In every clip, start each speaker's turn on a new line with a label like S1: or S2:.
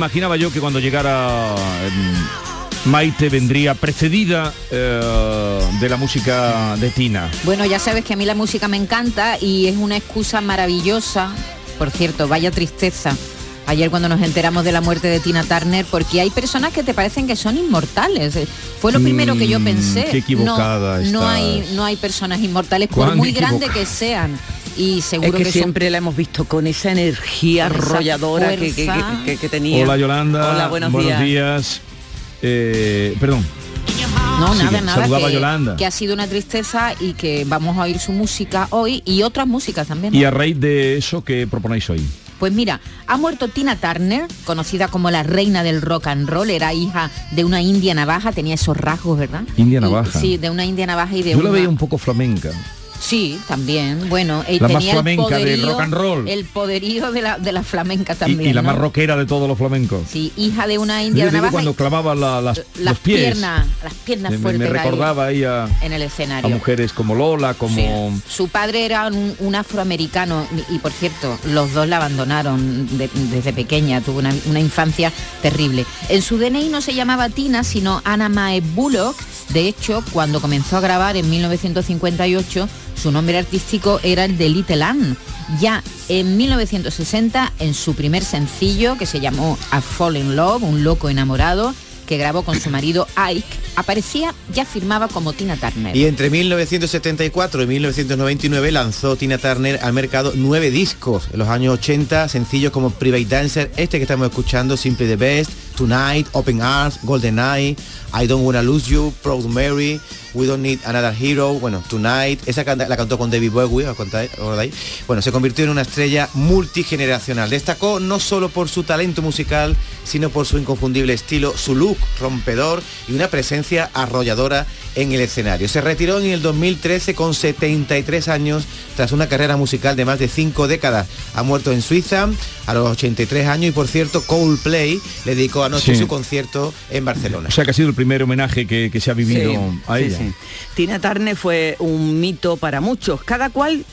S1: Imaginaba yo que cuando llegara em, Maite vendría precedida eh, de la música de Tina.
S2: Bueno, ya sabes que a mí la música me encanta y es una excusa maravillosa. Por cierto, vaya tristeza. Ayer cuando nos enteramos de la muerte de Tina Turner, porque hay personas que te parecen que son inmortales. Eh, Fue lo primero que yo
S1: Mm,
S2: pensé.
S1: qué equivocada
S2: no, no
S1: estás.
S2: hay, no hay personas inmortales, por muy grande que sean. Y seguro
S3: Es que,
S2: son
S3: siempre la hemos visto con esa energía
S2: Con esa
S3: arrolladora que, que-
S2: fuerza.
S3: que- que tenía.
S1: Hola Yolanda.
S3: Hola, buenos, días.
S1: días. Eh, perdón.
S2: No, nada, nada.
S1: saludaba a
S2: Que,
S1: Yolanda.
S2: que ha sido una tristeza y que vamos a oír su música hoy y otras músicas también.
S1: Y a raíz de eso, ¿qué proponéis hoy?
S2: Pues mira, ha muerto Tina Turner, conocida como la reina del rock and roll, era hija de una india navaja, tenía esos rasgos, ¿verdad?
S1: India
S2: Y-
S1: navaja.
S2: sí, de una india navaja y de
S1: Yo
S2: una...
S1: la veía un poco flamenca.
S2: Sí, también. Bueno, eh,
S1: La más
S2: tenía el
S1: flamenca del
S2: poderío,
S1: rock and roll.
S2: el poderío de la, de la flamenca también.
S1: y, la
S2: ¿no?
S1: más rockera de todos los flamencos.
S2: Sí, hija de una
S1: Yo
S2: india navaja.
S1: cuando clavaba la- las,
S2: las
S1: los pies.
S2: piernas, las piernas
S1: me,
S2: fuertes
S1: me recordaba ahí a,
S2: en el
S1: a
S2: escenario.
S1: mujeres como Lola, como...
S2: Su padre era un, un afroamericano y, por cierto, los dos la abandonaron de- desde pequeña, tuvo una, una infancia terrible. En su DNI no se llamaba Tina, sino Anna Mae Bullock. De hecho, cuando comenzó a grabar en 1958, su nombre artístico era el de Little Ann. Ya en 1960, en su primer sencillo, que se llamó A Fall in Love, un loco enamorado, que grabó con su marido Ike, aparecía, ya firmaba como Tina Turner.
S4: Y entre 1974 y 1999 lanzó Tina Turner al mercado nueve discos. En los años 80, sencillos como Private Dancer, este que estamos escuchando, Simply the Best, Tonight, Open Arms, Golden Eye, I Don't Wanna Lose You, Proud Mary, We Don't Need Another Hero, bueno, Tonight, esa canta- la cantó con David Bowie. ¿Acordáis? Bueno, se convirtió en una estrella multigeneracional. Destacó no solo por su talento musical, sino por su inconfundible estilo, su look rompedor y una presencia arrolladora en el escenario. Se retiró en el 2013 con 73 años tras una carrera musical de más de cinco décadas. Ha muerto en Suiza a los 83 años y por cierto Coldplay le dedicó anoche
S1: Sí.
S4: su concierto en Barcelona.
S1: O sea que ha sido el primer homenaje que, que se ha vivido
S3: Sí,
S1: a
S3: sí,
S1: ella.
S3: sí. Tina Turner fue un mito para muchos, cada cual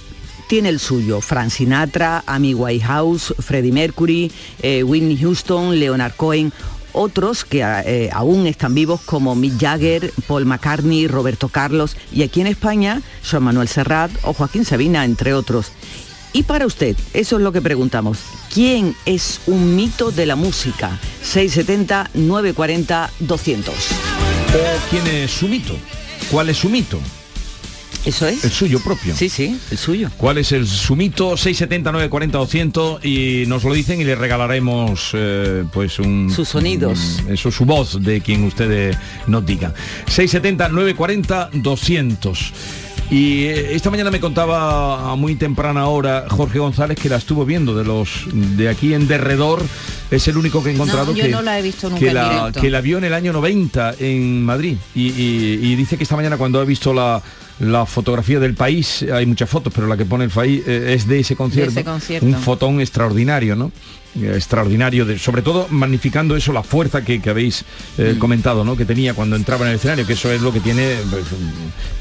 S3: tiene el suyo. Frank Sinatra, Amy Whitehouse, Freddie Mercury, eh, Whitney Houston, Leonard Cohen, otros que eh, aún están vivos como Mick Jagger, Paul McCartney, Roberto Carlos y aquí en España, Joan Manuel Serrat o Joaquín Sabina, entre otros. Y para usted, eso es lo que preguntamos. ¿Quién es un mito de la música? 670 940 200.
S1: ¿O quién es su mito? ¿Cuál es su mito?
S3: Eso es.
S1: El suyo propio.
S3: Sí, sí, el suyo.
S1: ¿Cuál es el su mito? 670 940 200 y nos lo dicen y le regalaremos eh, pues un
S3: Sus sonidos.
S1: un- eso su voz de quien ustedes nos digan. 670 940 200. Y eh, esta mañana me contaba a muy temprana hora Jorge González que la estuvo viendo de los de aquí en derredor es el único que he encontrado
S2: yo
S1: que,
S2: no la he visto nunca
S1: que la,
S2: directo.
S1: que la vio en el año 90 en Madrid y, y- y dice que esta mañana cuando ha visto la la fotografía del país, hay muchas fotos, pero la que pone el país eh, es de ese concierto.
S2: ese concierto.
S1: Un fotón extraordinario, ¿no? Eh, extraordinario, de, sobre todo magnificando eso, la fuerza que, que habéis eh,
S2: Mm.
S1: comentado, ¿no? Que tenía cuando entraba en el escenario, que eso es lo que tiene pues,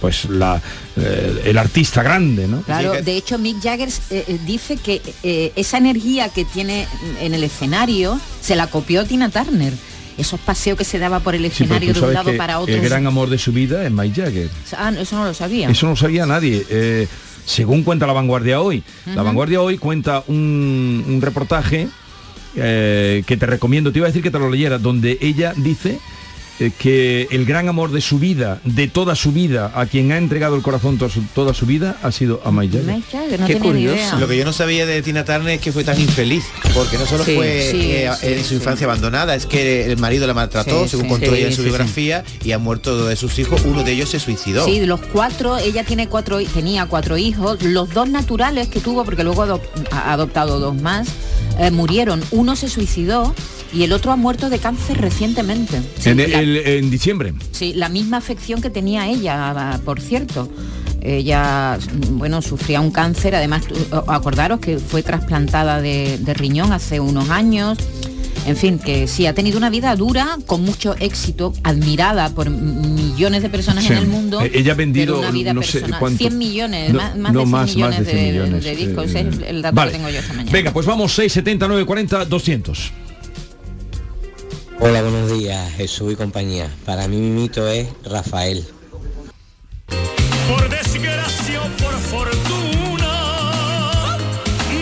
S1: pues, la, eh, el artista grande, ¿no?
S2: Claro, de hecho Mick Jagger dice que eh, esa energía que tiene en el escenario se la copió Tina Turner. Esos paseos que se daba por el
S1: Sí,
S2: escenario
S1: tú
S2: de un lado para otro.
S1: El gran amor de su vida es Mike Jagger.
S2: Ah, no, eso no lo sabía.
S1: Eso no lo sabía nadie. Eh, según cuenta La Vanguardia hoy. La Vanguardia hoy cuenta un, un reportaje eh, que te recomiendo, te iba a decir que te lo leyera, donde ella dice que el gran amor de su vida, de toda su vida, a quien ha entregado el corazón toda su, toda su vida, ha sido a Mike Jagger.
S2: No
S3: Qué curioso.
S2: idea.
S4: Lo que yo no sabía de Tina Turner es que fue tan infeliz, porque no solo
S3: Sí,
S4: fue
S2: sí,
S4: eh,
S2: sí,
S4: en su
S2: sí.
S4: infancia abandonada, es que el marido la maltrató,
S2: Sí,
S4: según
S2: sí.
S4: contó
S3: Sí,
S4: ella en su
S3: sí, sí.
S4: biografía, y ha muerto de sus hijos, uno de ellos se suicidó.
S2: Sí, de los cuatro, ella tiene cuatro, tenía cuatro hijos, los dos naturales que tuvo, porque luego ha adoptado dos más, eh, murieron. Uno se suicidó y el otro ha muerto de cáncer recientemente. Sí,
S1: en,
S2: la,
S1: el- en diciembre.
S2: sí, la misma afección que tenía ella, por cierto. Ella, bueno, sufría un cáncer, además, acordaros que fue trasplantada de, de riñón hace unos años. En fin, que sí, ha tenido una vida dura, con mucho éxito, admirada por millones de personas
S1: Sí.
S2: en el mundo.
S1: Eh, ella ha vendido,
S2: una vida
S1: no sé cuánto.
S2: 100 millones,
S1: No,
S2: más, más
S1: no,
S2: de 100
S1: más, más
S2: millones
S1: de 100
S2: de,
S1: millones,
S2: de discos.
S1: eh,
S2: es el dato
S1: vale.
S2: que tengo yo esta mañana.
S1: Venga, pues vamos, 670 940 200.
S5: Hola, buenos días, Jesús y compañía. Para mí mi mito es Rafael.
S6: Por desgracia o por fortuna,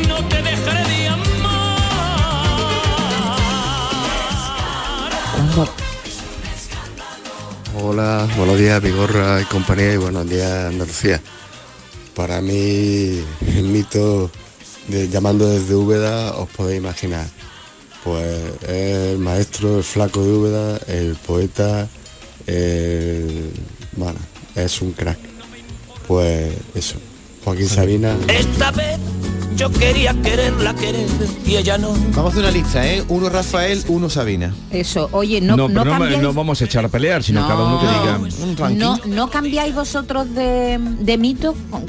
S6: no te dejaré de amar.
S7: Hola, buenos días Vigorra y compañía y buenos días Andalucía. Para mí el mito de llamando desde Úbeda os podéis imaginar. Pues el maestro, el flaco de Úbeda, el poeta, el- bueno, es un crack. Pues eso, Joaquín Sabina.
S6: Esta vez yo quería quererla querer y ella no.
S4: Vamos a hacer una lista, ¿eh? Uno Rafael, uno Sabina.
S2: Eso, oye, no,
S1: No,
S2: no,
S1: no,
S2: cambiáis-
S1: no vamos a echar a pelear, sino
S2: No.
S1: cada uno que diga.
S2: No, no cambiáis vosotros de, de mito con,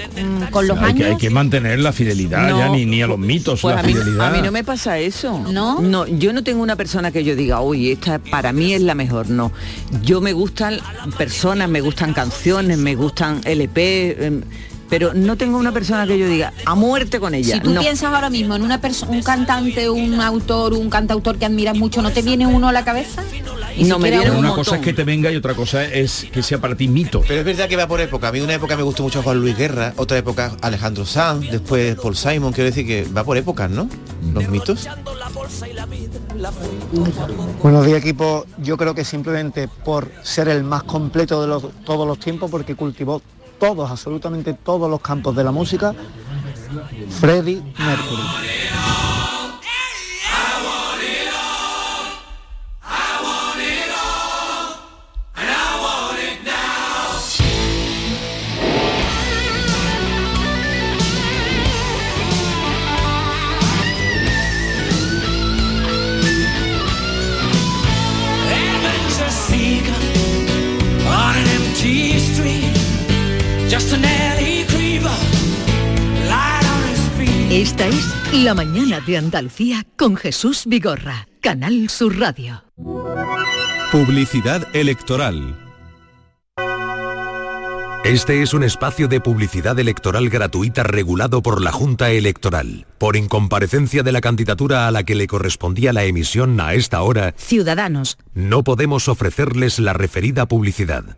S2: con los
S1: Hay que,
S2: años.
S1: hay que mantener la fidelidad
S3: No.
S1: ya, ni, ni a los mitos,
S3: Pues
S1: la
S3: a mí,
S1: fidelidad.
S3: a mí no me pasa eso.
S2: ¿No?
S3: No, yo no tengo una persona que yo diga, uy, esta para mí es la mejor. No. Yo me gustan personas, me gustan canciones, me gustan LP, em, pero no tengo una persona que yo diga, a muerte con ella.
S2: Si tú
S3: no.
S2: piensas ahora mismo en una persona, un cantante, un autor, un cantautor que admiras mucho, ¿no te viene uno a la cabeza? Ni
S3: No, me viene
S1: una cosa es que te venga y otra cosa es que sea para ti mito.
S4: Pero es verdad que va por época. A mí una época me gustó mucho Juan Luis Guerra, otra época Alejandro Sanz, después Paul Simon. Quiero decir que va por épocas, ¿no? Los mitos.
S8: Buenos días equipo, yo creo que simplemente por ser el más completo de los, todos los tiempos, porque cultivó todos, absolutamente todos los campos de la música, Freddie Mercury.
S9: Esta es La mañana de Andalucía con Jesús Vigorra, Canal Sur Radio.
S10: Publicidad electoral. Este es un espacio de publicidad electoral gratuita regulado por la Junta Electoral. Por incomparecencia de la candidatura a la que le correspondía la emisión a esta hora,
S11: Ciudadanos.
S10: no podemos ofrecerles la referida publicidad.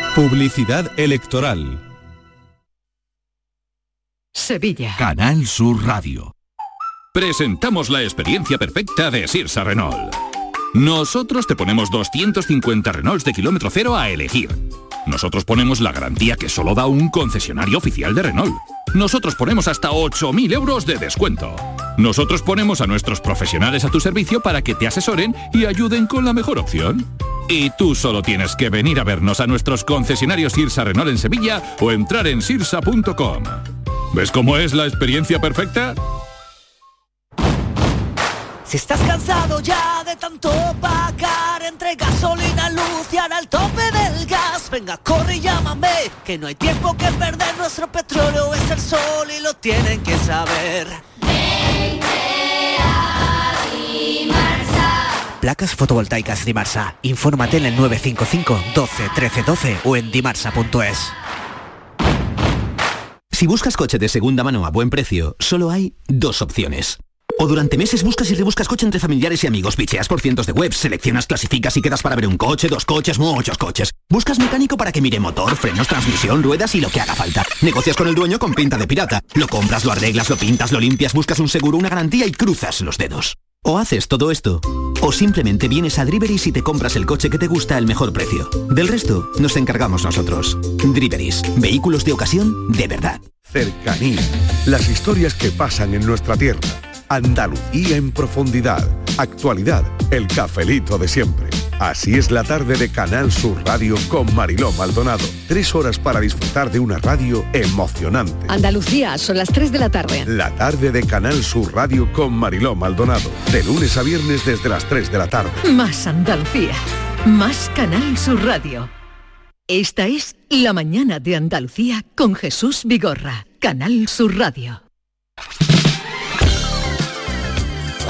S10: Publicidad electoral.
S9: Sevilla.
S12: Canal Sur Radio. Presentamos la experiencia perfecta de Sirsa Renault. Nosotros te ponemos 250 Renaults de kilómetro cero a elegir. Nosotros ponemos la garantía que solo da un concesionario oficial de Renault. Nosotros ponemos hasta 8.000 euros de descuento. Nosotros ponemos a nuestros profesionales a tu servicio para que te asesoren y ayuden con la mejor opción. Y tú solo tienes que venir a vernos a nuestros concesionarios Sirsa Renault en Sevilla o entrar en sirsa.com. ¿Ves cómo es la experiencia perfecta?
S6: Si estás cansado ya de tanto pagar entre gasolina, luz y ahora el tope del gas, venga, corre y llámame, que no hay tiempo que perder, nuestro petróleo es el sol y lo tienen que saber.
S13: Placas fotovoltaicas Dimarsa. Infórmate en el 955 12 13 12 o en dimarsa.es.
S14: Si buscas coche de segunda mano a buen precio, solo hay dos opciones. O durante meses buscas y rebuscas coche entre familiares y amigos, bicheas por cientos de webs, seleccionas, clasificas y quedas para ver un coche, dos coches, muchos coches. Buscas mecánico para que mire motor, frenos, transmisión, ruedas y lo que haga falta. Negocias con el dueño con pinta de pirata. Lo compras, lo arreglas, lo pintas, lo limpias, buscas un seguro, una garantía y cruzas los dedos. O haces todo esto, o simplemente vienes a Driveris y te compras el coche que te gusta al mejor precio. Del resto, nos encargamos nosotros. Driveris, vehículos de ocasión de verdad.
S15: Cercanía. Las historias que pasan en nuestra tierra. Andalucía en profundidad. Actualidad. El cafelito de siempre. Así es la tarde de Canal Sur Radio con Mariló Maldonado. Tres horas para disfrutar de una radio emocionante.
S16: Andalucía, son las 3 de la tarde.
S15: La tarde de Canal Sur Radio con Mariló Maldonado. De lunes a viernes desde las 3 de la tarde.
S16: Más Andalucía, más Canal Sur Radio. Esta es La Mañana de Andalucía con Jesús Vigorra, Canal Sur Radio.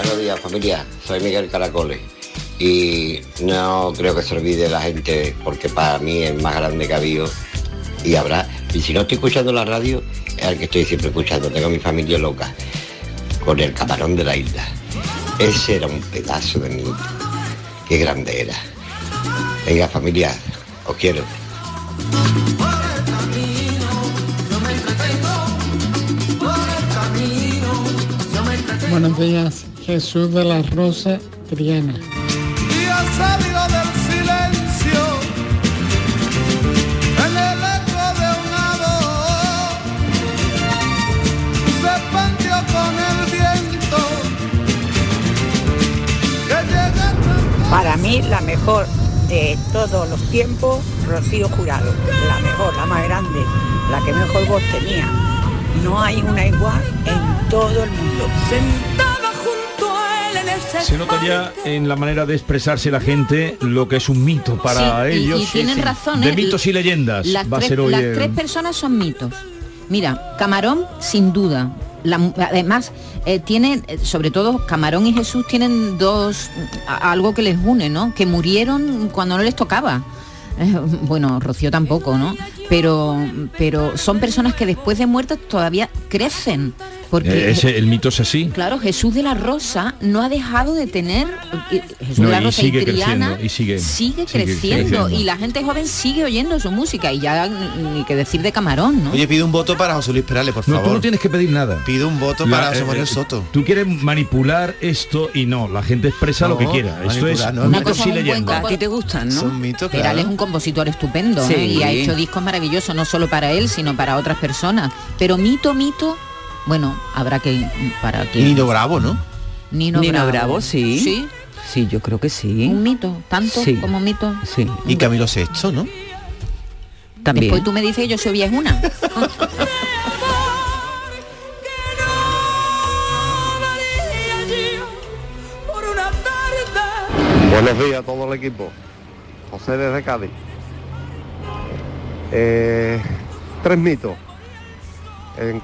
S17: Buenos días familia, soy Miguel Caracoles. Y no creo que se olvide la gente porque para mí es más grande que habido. Y habrá, y si no estoy escuchando la radio, es el que estoy siempre escuchando, tengo a mi familia loca con el camarón de la isla. Ese era un pedazo de mito, qué grande era. Venga familia, os quiero.
S18: Buenos días, Jesús de la Rosa Triana.
S6: Y ha salido del silencio en el eco de una voz. Se expandió con el viento que llega
S9: Para mí la mejor de todos los tiempos, Rocío Jurado. La mejor, la más grande, la que mejor voz tenía. No hay una igual en todo el mundo.
S1: Se nota ya en la manera de expresarse la gente lo que es un mito para
S2: Sí,
S1: ellos.
S2: y tienen razón,
S1: De mitos y leyendas.
S2: Las,
S1: va a
S2: tres,
S1: ser hoy
S2: las
S1: el-
S2: tres personas son mitos. Mira, Camarón, sin duda. La además, eh, tienen, eh, sobre todo Camarón y Jesús tienen dos, a- algo que les une, ¿no? Que murieron cuando no les tocaba. Eh, bueno, Rocío tampoco, ¿no? Pero, pero son personas que después de muertas todavía crecen. Porque
S1: Eh, ese- el mito es así.
S2: Claro, Jesús de la Rosa no ha dejado de tener eh, Jesús
S1: No,
S2: de la
S1: y
S2: Rosa
S1: sigue
S2: y Triana
S1: creciendo, y sigue- sigue
S2: creciendo
S1: creciendo.
S2: y la gente joven sigue oyendo su música y ya ni que decir de Camarón, ¿no?
S4: Oye, pido un voto para José Luis Perales, por
S1: No,
S4: favor.
S1: tú no tienes que pedir nada.
S4: Pido un voto
S1: La-
S4: para José
S1: eh,
S4: Manuel
S1: eh,
S4: Soto.
S1: Tú quieres manipular esto y no, la gente expresa lo que
S4: No,
S1: quiera. Esto es
S4: no,
S2: Una cosa,
S1: y
S3: A ti te gustan, ¿no?
S4: Son mitos,
S2: Perales es un compositor estupendo
S3: Sí.
S2: ¿eh? y ha hecho discos maravillosos, no solo para él, sino para otras personas. Pero mito, mito, bueno, habrá que para que
S4: Nino Bravo, ¿no?
S2: Nino,
S3: Nino
S2: Bravo.
S3: Bravo, sí.
S2: Sí,
S3: Sí, yo creo que sí.
S2: un mito, tanto
S3: Sí.
S2: como mito.
S3: Sí,
S4: Y Camilo Sexto, ¿no?
S3: también.
S2: Después tú me dices que yo soy
S6: por una.
S19: Buenos días a todo el equipo. José desde Cádiz. Eh, tres mitos. En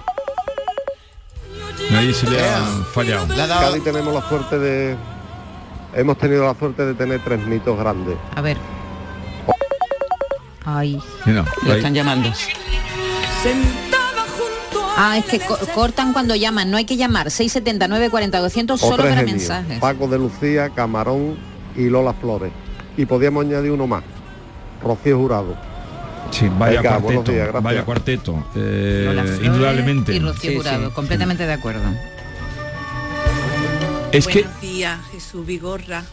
S1: Ahí se le ha fallado.
S19: Cádiz tenemos la suerte de... Hemos tenido la suerte de tener tres mitos grandes.
S2: A ver. Ay.
S1: Mira,
S3: Lo
S1: ahí.
S3: están llamando.
S2: Ah, es que co- cortan cuando llaman, no hay que llamar. 679 40 200
S19: O
S2: solo para
S19: genios.
S2: mensajes.
S19: Paco de Lucía, Camarón y Lola Flores. Y podíamos añadir uno más. Rocío Jurado.
S1: Sí, vaya
S19: Venga,
S1: cuarteto.
S19: días,
S1: vaya cuarteto. eh,
S2: Flores
S1: indudablemente.
S2: Y Rocío
S3: Sí,
S2: Jurado,
S3: sí.
S2: completamente de acuerdo.
S1: Es que
S20: Buenos días, Jesús Vigorra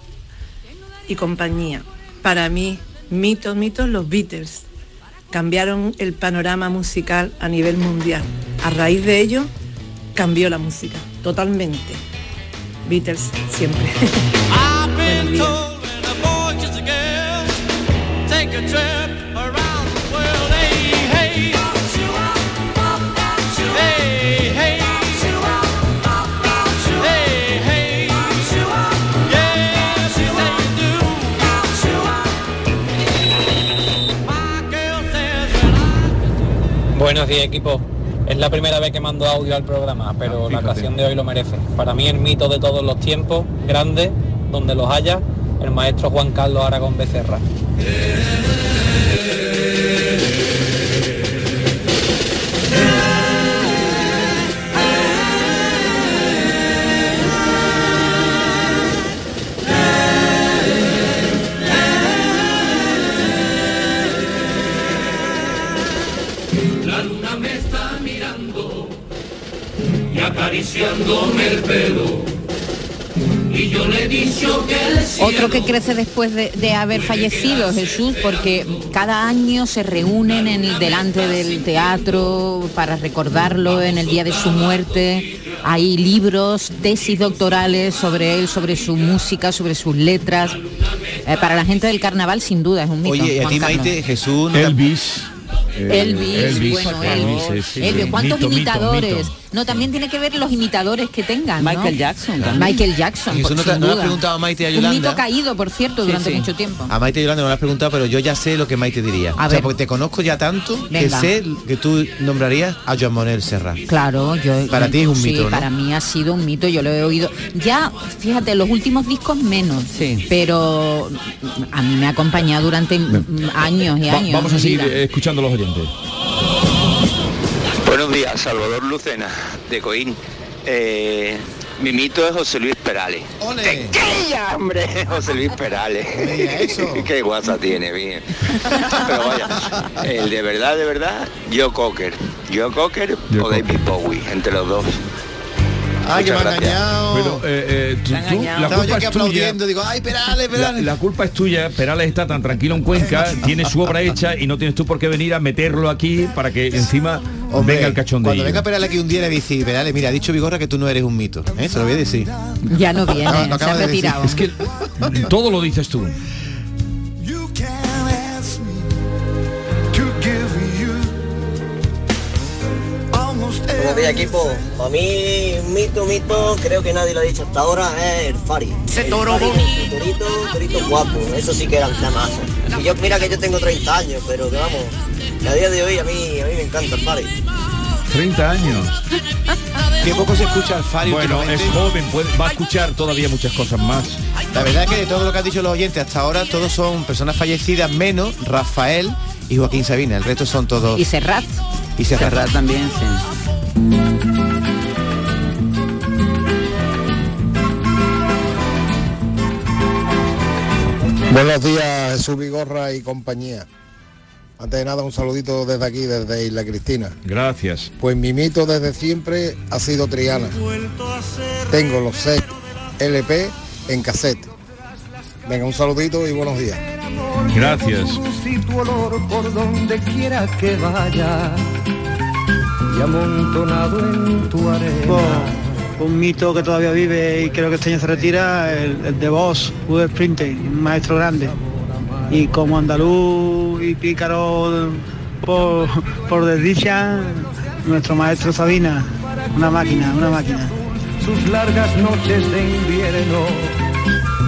S20: y compañía. Para mí, mitos, mitos, los Beatles. cambiaron el panorama musical a nivel mundial. A raíz de ello, cambió la música, totalmente. Beatles siempre. Buenos días
S21: equipo. Es la primera vez que mando audio al programa, pero la ocasión de hoy lo merece. Para mí el mito de todos los tiempos, grande, donde los haya, el maestro Juan Carlos Aragón Becerra.
S22: Me está mirando y acariciándome el pelo. Y yo le he dicho que el cielo
S2: Otro que crece después de, de haber fallecido, Jesús, porque cada año se reúnen en el, delante del teatro para recordarlo en el día de su muerte. Hay libros, tesis doctorales sobre él, sobre su música, sobre sus letras. Eh, para la gente del carnaval, sin duda, es un mito.
S4: Oye, ¿y a ti. Maite, Jesús? no te-
S1: Elvis. eh,
S2: Elvis, bueno, Elvis,
S1: sí,
S2: Elvis. ¿cuántos
S1: Mito, mito,
S2: imitadores?
S1: mito.
S2: No, también tiene que ver los imitadores que tengan. ¿no?
S3: Michael Jackson también.
S2: Michael Jackson.
S4: Y eso
S2: por-
S4: no te- no has preguntado a Maite y a
S2: Un mito caído, por cierto,
S4: Sí,
S2: durante
S4: sí.
S2: mucho tiempo.
S4: A Maite y Yolanda no me has preguntado, pero yo ya sé lo que Maite diría.
S2: A
S4: o sea,
S2: ver.
S4: porque te conozco ya tanto
S2: Venga.
S4: que sé que tú nombrarías a Joan Manuel Serrat.
S2: Claro, yo
S4: Para ti es un
S2: sí,
S4: mito, ¿no?
S2: para mí ha sido un mito, yo lo he oído. Ya, fíjate, los últimos discos menos, pero a mí me ha acompañado durante años y
S1: Va-
S2: años.
S1: vamos a seguir
S2: vida.
S1: escuchando a los oyentes.
S23: Buenos días, Salvador Lucena, de Coín. Eh, mi mito es José Luis Perales. ¡Tequilla, hombre! José Luis Perales. Qué guasa tiene, bien. Pero vaya, el de verdad, de verdad, Joe Cocker. Joe Cocker o David Bowie, entre los dos.
S4: Ay, que me ha engañado.
S1: Pero, eh, eh, tú- tú-
S4: Estaba
S1: la
S4: yo
S1: culpa
S4: aquí
S1: es tuya.
S4: aplaudiendo, digo, ay, Perales, Perales.
S1: la culpa es tuya, Perales está tan tranquilo en Cuenca, tiene su obra hecha y no tienes tú por qué venir a meterlo aquí para que encima
S4: Hombre,
S1: venga el cachondeo.
S4: Cuando venga Perales aquí un día le decir, Perales, mira, ha dicho Vigorra que tú no eres un mito. ¿eh? Se lo voy a decir.
S2: Ya no viene, se ha retirado.
S1: Es que todo lo dices tú.
S24: Buenos días equipo. Para mí, mito, mito, creo que nadie lo ha dicho hasta ahora, es el Fari. Ese El toro bonito. Torito, torito guapo, eso sí que era un temazo. Y yo, mira que yo tengo 30 años, pero que vamos, a día de hoy a mí, a mí me encanta el Fari.
S1: 30 años.
S4: Que poco se escucha al Fari
S1: Bueno, es joven, puede- va a escuchar todavía muchas cosas más.
S4: La verdad es que de todo lo que han dicho los oyentes hasta ahora, todos son personas fallecidas, menos Rafael y Joaquín Sabina. El resto son todos...
S2: Y Serrat.
S4: Y Serrat.
S3: Serrat también, sí.
S25: Buenos días, Jesús Vigorra y compañía. Antes de nada, un saludito desde aquí, desde Isla Cristina.
S1: Gracias.
S25: Pues mi mito desde siempre ha sido Triana. Tengo los seis LP en cassette. Venga, un saludito y buenos días.
S1: Gracias.
S26: Y tu olor por donde quiera que vaya y amontonado en tu arena.
S27: un mito que todavía vive y creo que este año se retira, el, el de Boss, Uwe Springsteen, un maestro grande. Y como andaluz y pícaro por, por desdicha, nuestro maestro Sabina, una máquina, una máquina.
S26: Sus largas noches de invierno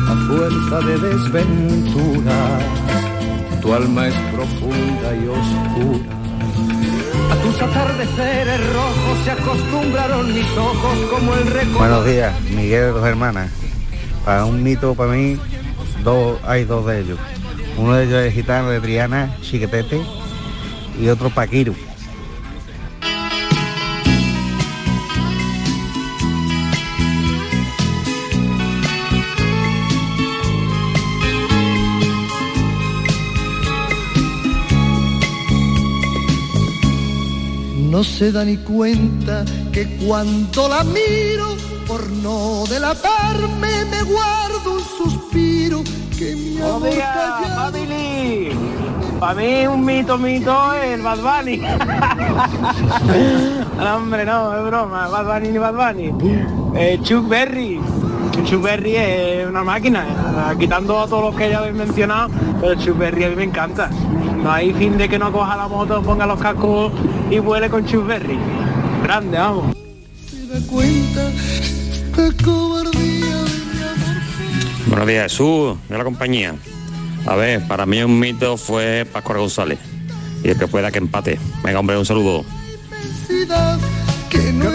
S26: a fuerza de desventura. Tu alma es profunda y oscura. Atardeceres rojos se acostumbraron mis ojos como el recuerdo.
S28: Buenos días, Miguel de dos hermanas. Para un mito, para mí, dos, hay dos de ellos. Uno de ellos es gitano de Triana, Chiquetete, y otro Paquiru.
S26: No se da ni cuenta que cuando la miro, por no delatarme, me guardo un suspiro que mi amor callado
S27: Para mí un mito, mito el Bad Bunny. no, hombre, no, es broma. Bad Bunny ni Bad Bunny. Eh, Chuck Berry. Chuck Berry es una máquina, eh, quitando a todos los que ya habéis mencionado, pero Chuck Berry a mí me encanta. No hay fin de que no coja la moto, ponga los cascos y vuele con Chuck Berry. Grande, vamos.
S29: Buenos días, Jesús, de la compañía. A ver, para mí un mito fue Pascual González. Y el que pueda que empate. Venga, hombre, un saludo.
S1: Cada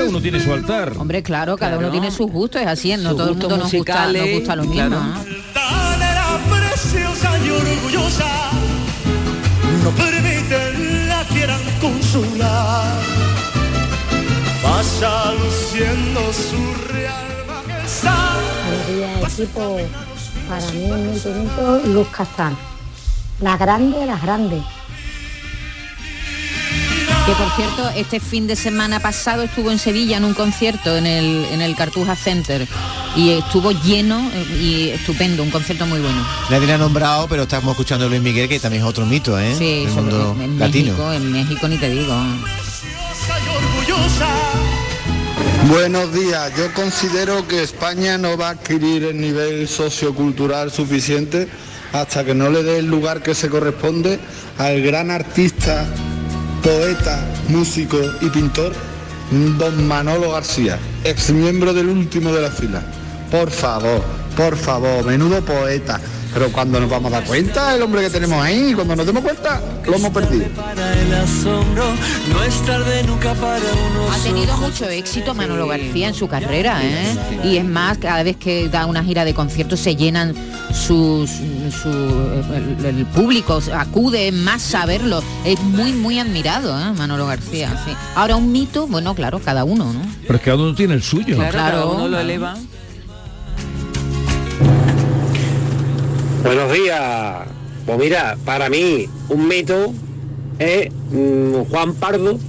S1: uno tiene su altar.
S2: Hombre, claro, cada uno tiene sus gustos, es así, no todo el mundo nos gusta, nos gusta lo mismo. No
S6: permiten la quieran consolar pasa luciendo su real majestad
S30: Buenos días, equipo. Para mí un mito, mito, Luz Castán. La grande, las grandes.
S2: Que por cierto, este fin de semana pasado estuvo en Sevilla en un concierto en el, en el Cartuja Center y estuvo lleno eh, y estupendo, un concierto muy bueno.
S4: Nadie le ha nombrado, pero estamos escuchando a Luis Miguel, que también es otro mito, ¿eh?
S2: Sí, sobre-
S4: mundo
S2: en
S4: latino.
S2: México, en México ni te digo.
S31: Buenos días, yo considero que España no va a adquirir el nivel sociocultural suficiente hasta que no le dé el lugar que se corresponde al gran artista, poeta, músico y pintor, don Manolo García, ex miembro del último de la fila. Por favor, por favor, menudo poeta. Pero cuando nos vamos a dar cuenta, el hombre que tenemos ahí, cuando nos demos cuenta, lo hemos perdido.
S2: Ha tenido mucho éxito Manolo García en su carrera, ¿eh? Y es más, cada vez que da una gira de conciertos se llenan sus, su, el, el público, acude masa a verlo. Es muy, muy admirado, ¿eh? Manolo García, sí. Ahora un mito, bueno, claro, cada uno, ¿no?
S1: Pero es que cada uno tiene el suyo.
S2: Claro, cada uno lo
S3: eleva.
S32: Buenos días. Pues mira, para mí un mito es mm, Juan Pardo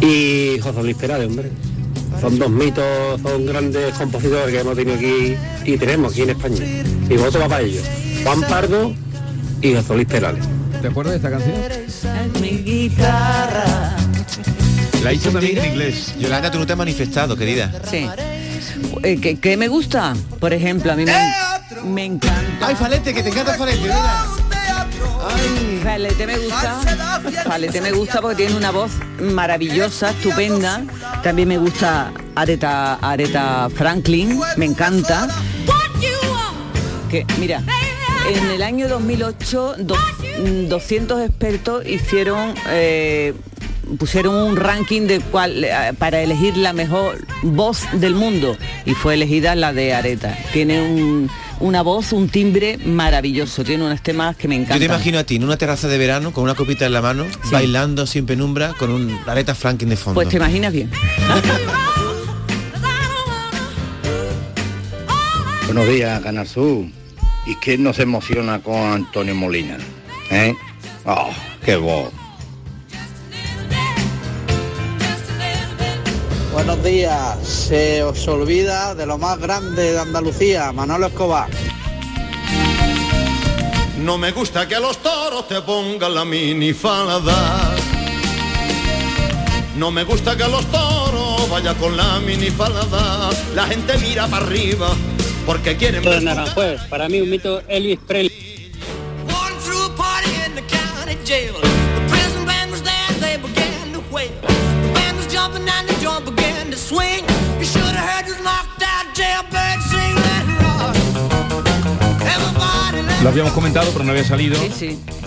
S32: y José Luis Perales, hombre. Son dos mitos, son grandes compositores que hemos tenido aquí y tenemos aquí en España. Y voto va para ellos. Juan Pardo y José Luis Perales.
S1: ¿Te acuerdas de esta canción?
S6: mi guitarra
S1: La hizo también en inglés.
S4: Yolanda, tú no te has manifestado, querida.
S3: Sí. Eh, ¿qué, qué me gusta? Por ejemplo, a mí me, me encanta.
S4: Ay, Falete, que te encanta Falete, mira.
S3: Falete me gusta. Falete me gusta porque tiene una voz maravillosa, estupenda. También me gusta Aretha, Aretha Franklin, me encanta. Que, mira, en el año 2008 do- mm, 200 expertos hicieron eh, pusieron un ranking de cuál eh, para elegir la mejor voz del mundo y fue elegida la de Aretha. Tiene un- una voz, un timbre maravilloso, tiene unos temas que me
S4: Yo
S3: encantan.
S4: te imagino a ti en una terraza de verano con una copita en la mano, bailando sin penumbra con un Aretha Franklin de fondo.
S3: Pues te imaginas bien.
S33: Buenos días, Canal Sur. ¿Y quién nos emociona con Antonio Molina? ¿Eh? ¡Oh, qué voz!
S34: Buenos días. Se os olvida de lo más grande de Andalucía, Manolo Escobar.
S35: No me gusta que a los toros te pongan la minifalda. No me gusta que a los toros vaya con la minifalda. La gente mira para arriba porque quieren
S36: Pues
S35: ver. tu
S36: Naranjuez, para mí un mito Elvis Presley.
S6: Walking through a party in the county jail. The prison band was there, they began to wail. The band was jumping and the joint began to swing. You should have heard this knocked out jailbird sing that rock. Everybody let
S1: Lo habíamos comentado, pero no había salido.
S3: Sí, sí.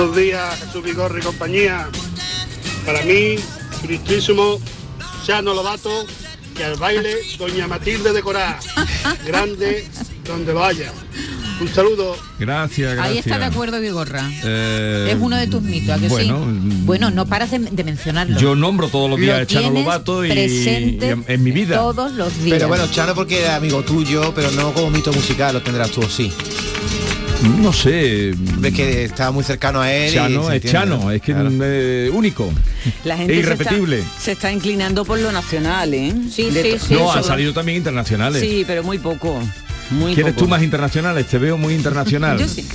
S27: Buenos días, Jesús Vigorri y compañía. Para mí, Cristísimo, Chano Lobato, que al baile Doña Matilde de Corá. Grande donde lo haya.
S25: Un saludo.
S1: Gracias, gracias.
S2: Ahí está de acuerdo Vigorra.
S1: Eh,
S2: es uno de tus mitos, ¿a que
S1: bueno,
S2: sí? Bueno, no paras de, de mencionarlo.
S1: Yo nombro todos los días
S2: Lo
S1: a Chano Lobato y,
S2: presente
S1: y en, en mi vida.
S2: Todos los días.
S4: Pero bueno, Chano porque era amigo tuyo, pero no como mito musical, lo tendrás tú sí.
S1: No sé.
S4: Ves que estaba muy cercano a él.
S1: Chano es Chano,
S4: ¿no?
S1: es que
S4: Claro.
S1: eh, único.
S3: La gente
S1: e
S3: se
S1: irrepetible.
S3: está, se está inclinando por lo nacional, ¿eh?
S2: Sí,
S3: De-
S2: sí, sí.
S1: no, han salido también internacionales.
S3: Sí, pero muy poco. Muy
S1: ¿Quieres
S3: poco.
S1: tú más internacionales? Te veo muy internacional.
S3: Yo sí.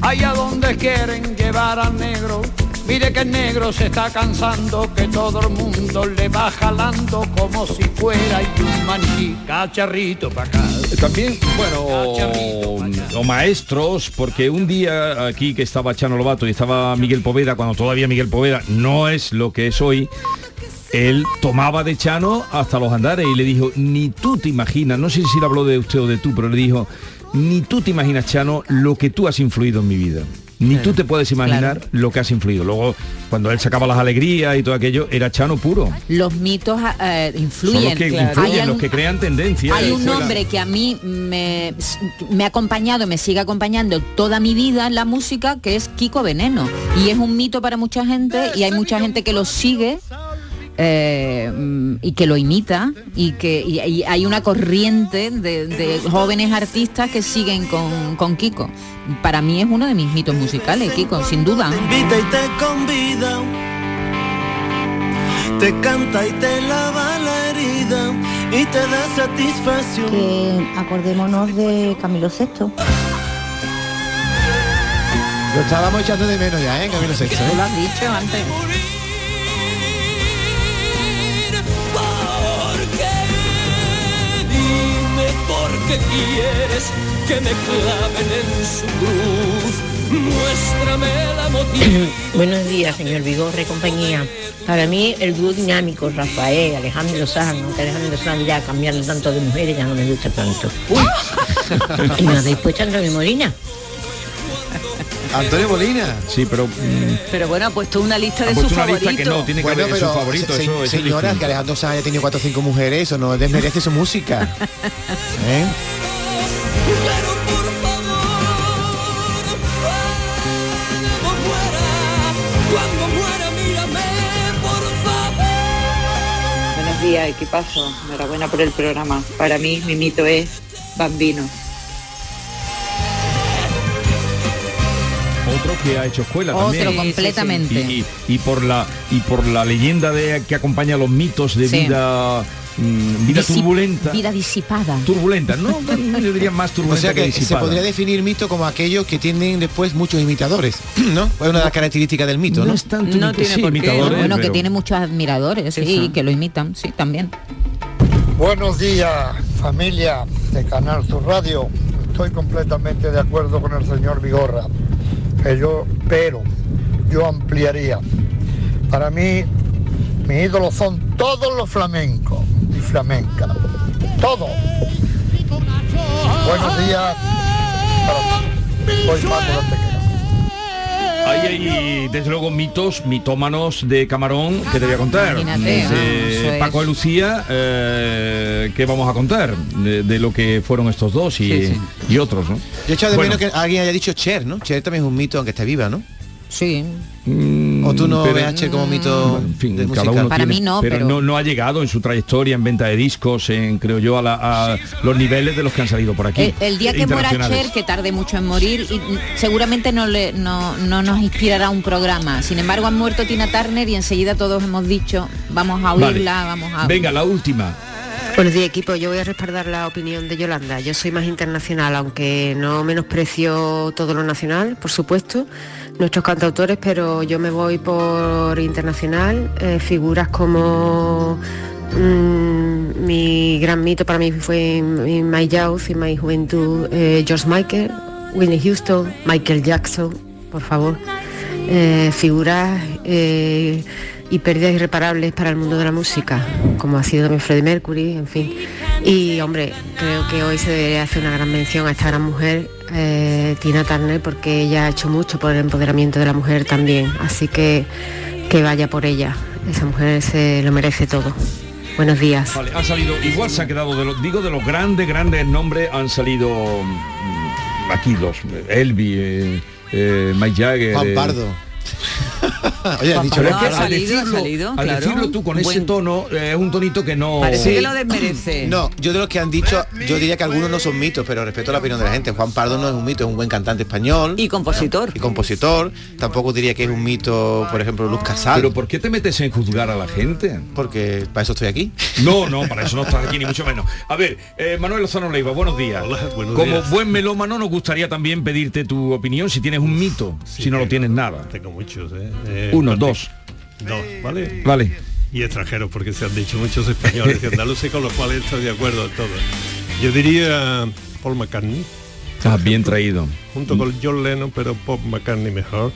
S37: Allá donde quieren llevar al negro, mire que el negro se está cansando, que todo el mundo le va jalando como si fuera y un maniquí, cacharrito para acá.
S1: También, bueno, o, o maestros, porque un día aquí que estaba Chano Lobato y estaba Miguel Poveda, cuando todavía Miguel Poveda no es lo que es hoy, él tomaba de Chano hasta los andares y le dijo, ni tú te imaginas, no sé si le habló de usted o de tú, pero le dijo, ni tú te imaginas, Chano, lo que tú has influido en mi vida. Ni tú te puedes imaginar lo que has influido. Luego, cuando él sacaba las alegrías y todo aquello, era Chano puro.
S2: Los mitos eh,
S1: Son
S2: influyen.
S1: los que
S2: Claro.
S1: influyen,
S2: Hay
S1: los
S2: un-
S1: que crean tendencias.
S2: Hay un hombre que a mí me, me ha acompañado, me sigue acompañando toda mi vida en la música, que es Kiko Veneno. Y es un mito para mucha gente y hay mucha gente que lo sigue. Eh, y que lo imita y que y- y hay una corriente de, de jóvenes artistas que siguen con, con Kiko. Para mí es uno de mis mitos musicales, Kiko, sin duda.
S38: invita y te convida, te canta y te lava la herida y te da satisfacción.
S30: Que acordémonos de Camilo VI.
S4: Lo estábamos echando de menos ya, ¿eh? Camilo Sexto.
S2: Tú lo has dicho antes.
S22: Por qué quieres que me claven en su cruz. Muéstrame la motivo.
S39: Buenos días, señor Vigorre compañía. Para mí el dúo dinámico, Rafael, Alejandro Lozano, que Alejandro Lozano ya cambiando tanto de mujeres ya no me gusta tanto. y me habéis puesto Antonio Molina.
S4: Antonio Molina.
S1: Sí, pero... mm,
S3: Pero bueno, ha puesto una lista
S1: Ha
S3: de sus
S1: puesto una lista
S3: favoritos.
S1: que no, tiene que
S4: Bueno,
S1: haber su
S4: pero
S1: favorito,
S4: se-
S1: eso- es
S4: que Alejandro Sanz haya tenido cuatro o cinco mujeres, eso no desmerece su música. ¿Eh?
S40: Buenos días, equipazo. Enhorabuena por el programa. Para mí, mi mito es Bambino.
S1: Otro que ha hecho escuela
S2: Otro,
S1: también.
S2: completamente.
S1: Y, y- y por la y por la leyenda de que acompaña los mitos de
S2: Sí.
S1: vida mm, vida turbulenta.
S2: Vida disipada.
S1: Turbulenta, no, yo diría más
S4: O
S1: turbulenta
S4: sea que
S1: que
S4: se
S1: disipada.
S4: podría definir mito como aquellos que tienen después muchos imitadores, ¿no? Es una de las características del mito, ¿no?
S1: No es tanto
S3: No
S1: imita-
S3: tiene
S1: sí,
S3: por qué.
S1: imitadores,
S2: bueno, que tiene muchos admiradores, sí,
S3: Eso.
S2: que lo imitan, sí, también.
S25: Buenos días, familia de Canal Sur Radio. Estoy completamente de acuerdo con el señor Vigorra. Yo, pero yo ampliaría. Para mí, mis ídolos son todos los flamencos y flamencas. Todos. Buenos días.
S1: Hay desde luego, mitos, mitómanos de Camarón que te voy a contar. Desde
S2: ah.
S1: Paco de Lucía, eh, ¿qué vamos a contar? De, de lo que fueron estos dos y,
S3: Sí, sí.
S1: y otros, ¿no?
S4: Yo he echado de
S1: Bueno,
S4: menos que alguien haya dicho Cher, ¿no? Cher también es un mito aunque esté viva, ¿no?
S2: Sí.
S1: mm,
S4: O tú no
S1: pero-
S4: ves a Cher como mito
S1: En fin,
S4: de
S1: cada uno
S2: Para
S1: tiene-
S2: mí no,
S1: pero,
S2: pero-
S1: no, no ha llegado en su trayectoria en venta de discos, en creo yo, a, la- a los niveles de los que han salido por aquí.
S2: El, el día que muera. Cher, que tarde mucho en morir, y seguramente no, le, no, no nos inspirará un programa. Sin embargo, han muerto Tina Turner y enseguida todos hemos dicho, vamos a
S1: Vale.
S2: oírla, vamos a...
S1: Venga, la última.
S39: Buenos días equipo, yo voy a respaldar la opinión de Yolanda. Yo soy más internacional, aunque no menosprecio todo lo nacional, por supuesto, nuestros cantautores, pero yo me voy por internacional, eh, figuras como mm, mi gran mito para mí fue my youth, en mi juventud, eh, George Michael, Whitney Houston, Michael Jackson, por favor, eh, figuras y pérdidas irreparables para el mundo de la música, como ha sido también Freddie Mercury, en fin. Y hombre, creo que hoy se debería hacer una gran mención a esta gran mujer, eh, Tina Turner, porque ella ha hecho mucho por el empoderamiento de la mujer también. Así que que vaya por ella. Esa mujer se lo merece todo. Buenos días.
S1: Vale, han salido, igual se ha quedado de los, digo de los grandes, grandes nombres, han salido mm, aquí los, Elvi, eh, eh, Mike Jagger.
S4: Juan
S1: eh,
S4: Pardo. Oye, has dicho
S1: Pero es
S4: Juan
S1: que
S4: Pardo.
S1: al decirlo, al decirlo tú con ese tono eh, es un tonito que no
S4: Sí.
S3: desmerece.
S4: No, yo de los que han dicho, yo diría que algunos no son mitos, pero respeto la opinión de la gente. Juan Pardo no es un mito, es un buen cantante español.
S3: Y compositor.
S4: Y compositor. Tampoco diría que es un mito, por ejemplo, Luz Casal.
S1: Pero ¿por qué te metes en juzgar a la gente?
S4: Porque para eso estoy aquí.
S1: No, no, para eso no estás aquí ni mucho menos. A ver, eh, Manuel Lozano Leiva, buenos días.
S41: buenos
S1: Como
S41: días.
S1: buen melómano nos gustaría también pedirte tu opinión si tienes un mito, si no lo tienes nada.
S41: Tengo muchos, ¿eh? Eh,
S1: Uno, dos.
S41: Dos, ¿vale?
S1: Vale.
S41: Y extranjeros, porque se han dicho muchos españoles y andaluces con los cuales estoy de acuerdo en todo. Yo diría Paul McCartney,
S1: Estás bien traído.
S41: junto con John Lennon, pero Paul McCartney mejor.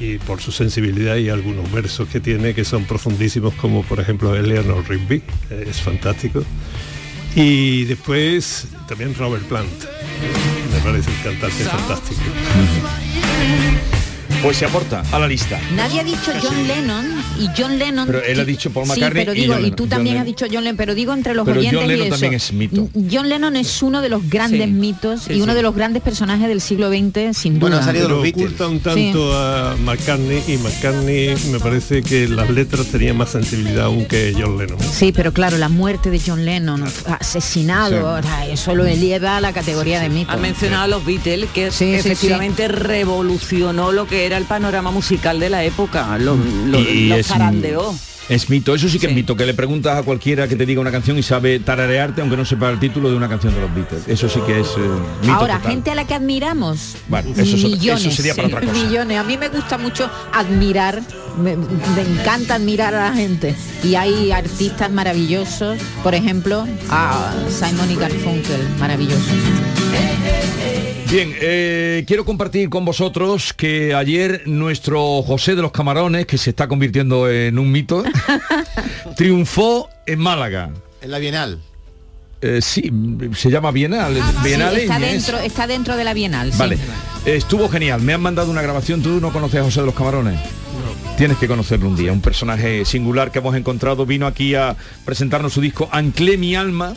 S41: Y por su sensibilidad y algunos versos que tiene que son profundísimos, como por ejemplo Eleanor Rigby, eh, es fantástico. Y después también Robert Plant, me parece un cantante fantástico.
S1: Pues se aporta a la lista.
S2: Nadie ha dicho John Lennon y John Lennon.
S1: Pero él ha dicho Paul
S2: Sí,
S1: McCartney
S2: pero
S1: y
S2: digo,
S1: John
S2: y, tú
S1: John
S2: también has dicho John Lennon, pero digo entre los
S1: Pero
S2: oyentes
S1: John
S2: y
S1: Lennon
S2: eso.
S1: también es mito.
S2: John Lennon es uno de los grandes
S41: Sí.
S2: mitos
S41: Sí,
S2: y uno de los grandes personajes del siglo XX, sin duda.
S41: Pero oculta un tanto a McCartney y McCartney me parece que las letras tenían más sensibilidad aún que John Lennon.
S2: Sí, pero claro, la muerte de John Lennon, asesinado, o sea, eso lo eleva a la categoría de mito.
S3: Han mencionado a los Beatles, que
S2: Sí, sí,
S3: efectivamente revolucionó lo que era el panorama musical de la época. Lo, lo,
S1: Y
S3: lo
S1: es-
S3: zarandeó.
S1: Es mito, eso sí que es mito, que le preguntas a cualquiera que te diga una canción y sabe tararearte aunque no sepa el título de una canción de los Beatles. Eso sí que es eh, mito
S2: Ahora,
S1: total.
S2: gente a la que admiramos,
S1: Bueno, eso
S2: millones,
S1: eso sería para otra cosa.
S2: millones. A mí me gusta mucho admirar, me, me encanta admirar a la gente. Y hay artistas maravillosos, por ejemplo, a Simon y Garfunkel, maravilloso.
S1: Bien, eh, quiero compartir con vosotros que ayer nuestro José de los Camarones, que se está convirtiendo en un mito, triunfó en Málaga.
S4: En la Bienal.
S1: Eh, sí, se llama Bienal.
S2: Sí,
S1: Bienal
S2: está,
S1: es-
S2: dentro, está dentro de la Bienal. sí.
S1: Vale, estuvo genial. Me han mandado una grabación. ¿Tú no conoces a José de los Camarones? Tienes que conocerlo un día. Un personaje singular que hemos encontrado. Vino aquí a presentarnos su disco Anclé mi alma.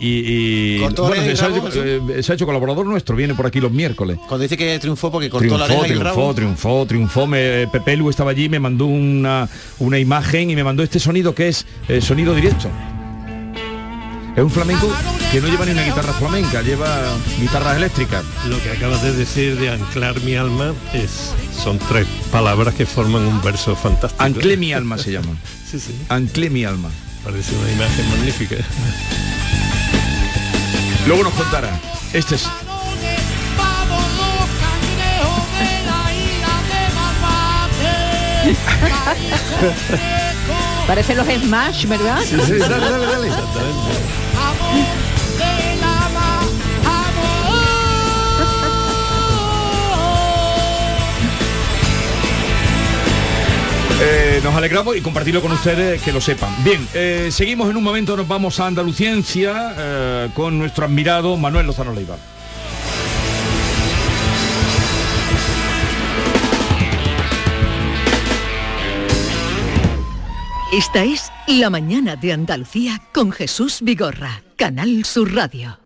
S1: Y, y-
S4: ¿Cortó
S1: bueno, ha hecho, eh, se ha hecho colaborador nuestro, viene por aquí los miércoles.
S4: Cuando dice que triunfó porque cortó
S1: Triunfó,
S4: la oreja
S1: triunfó,
S4: rabo.
S1: triunfó, triunfó, Me, Pepe Lu estaba allí, me mandó una, una imagen y me mandó este sonido que es eh, sonido directo. Es un flamenco que no lleva ni una guitarra flamenca, lleva guitarras eléctricas.
S41: Lo que acabas de decir de anclar mi alma es son tres palabras que forman un verso fantástico.
S1: Anclé mi alma se llama.
S41: Sí, sí.
S1: Anclé mi alma.
S41: Parece una imagen magnífica.
S1: Luego nos contará. Este es.
S2: Parece los Smash, ¿verdad?
S1: Sí, sí, dale, dale, dale. Eh, nos alegramos y compartirlo con ustedes que lo sepan. Bien, eh, seguimos en un momento, nos vamos a Andaluciencia eh, con nuestro admirado Manuel Lozano Leiva.
S16: Esta es La Mañana de Andalucía con Jesús Vigorra, Canal Sur Radio.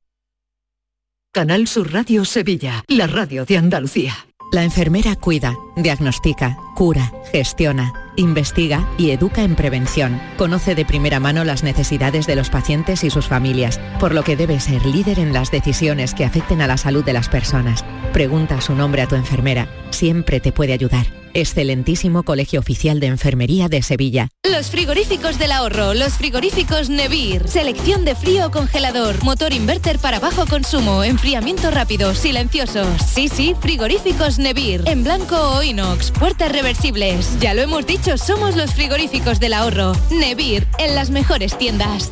S16: Canal Sur Radio Sevilla, la radio de Andalucía.
S42: La enfermera cuida, diagnostica, cura, gestiona, investiga y educa en prevención. Conoce de primera mano las necesidades de los pacientes y sus familias, por lo que debe ser líder en las decisiones que afecten a la salud de las personas. Pregunta su nombre a tu enfermera, siempre te puede ayudar. Excelentísimo Colegio Oficial de Enfermería de Sevilla.
S43: Los frigoríficos del ahorro, los frigoríficos Nevir. Selección de frío congelador, motor inverter para bajo consumo, enfriamiento rápido, silenciosos. Sí, sí, frigoríficos Nevir. En blanco o inox, puertas reversibles. Ya lo hemos dicho, somos los frigoríficos del ahorro. Nevir, en las mejores tiendas.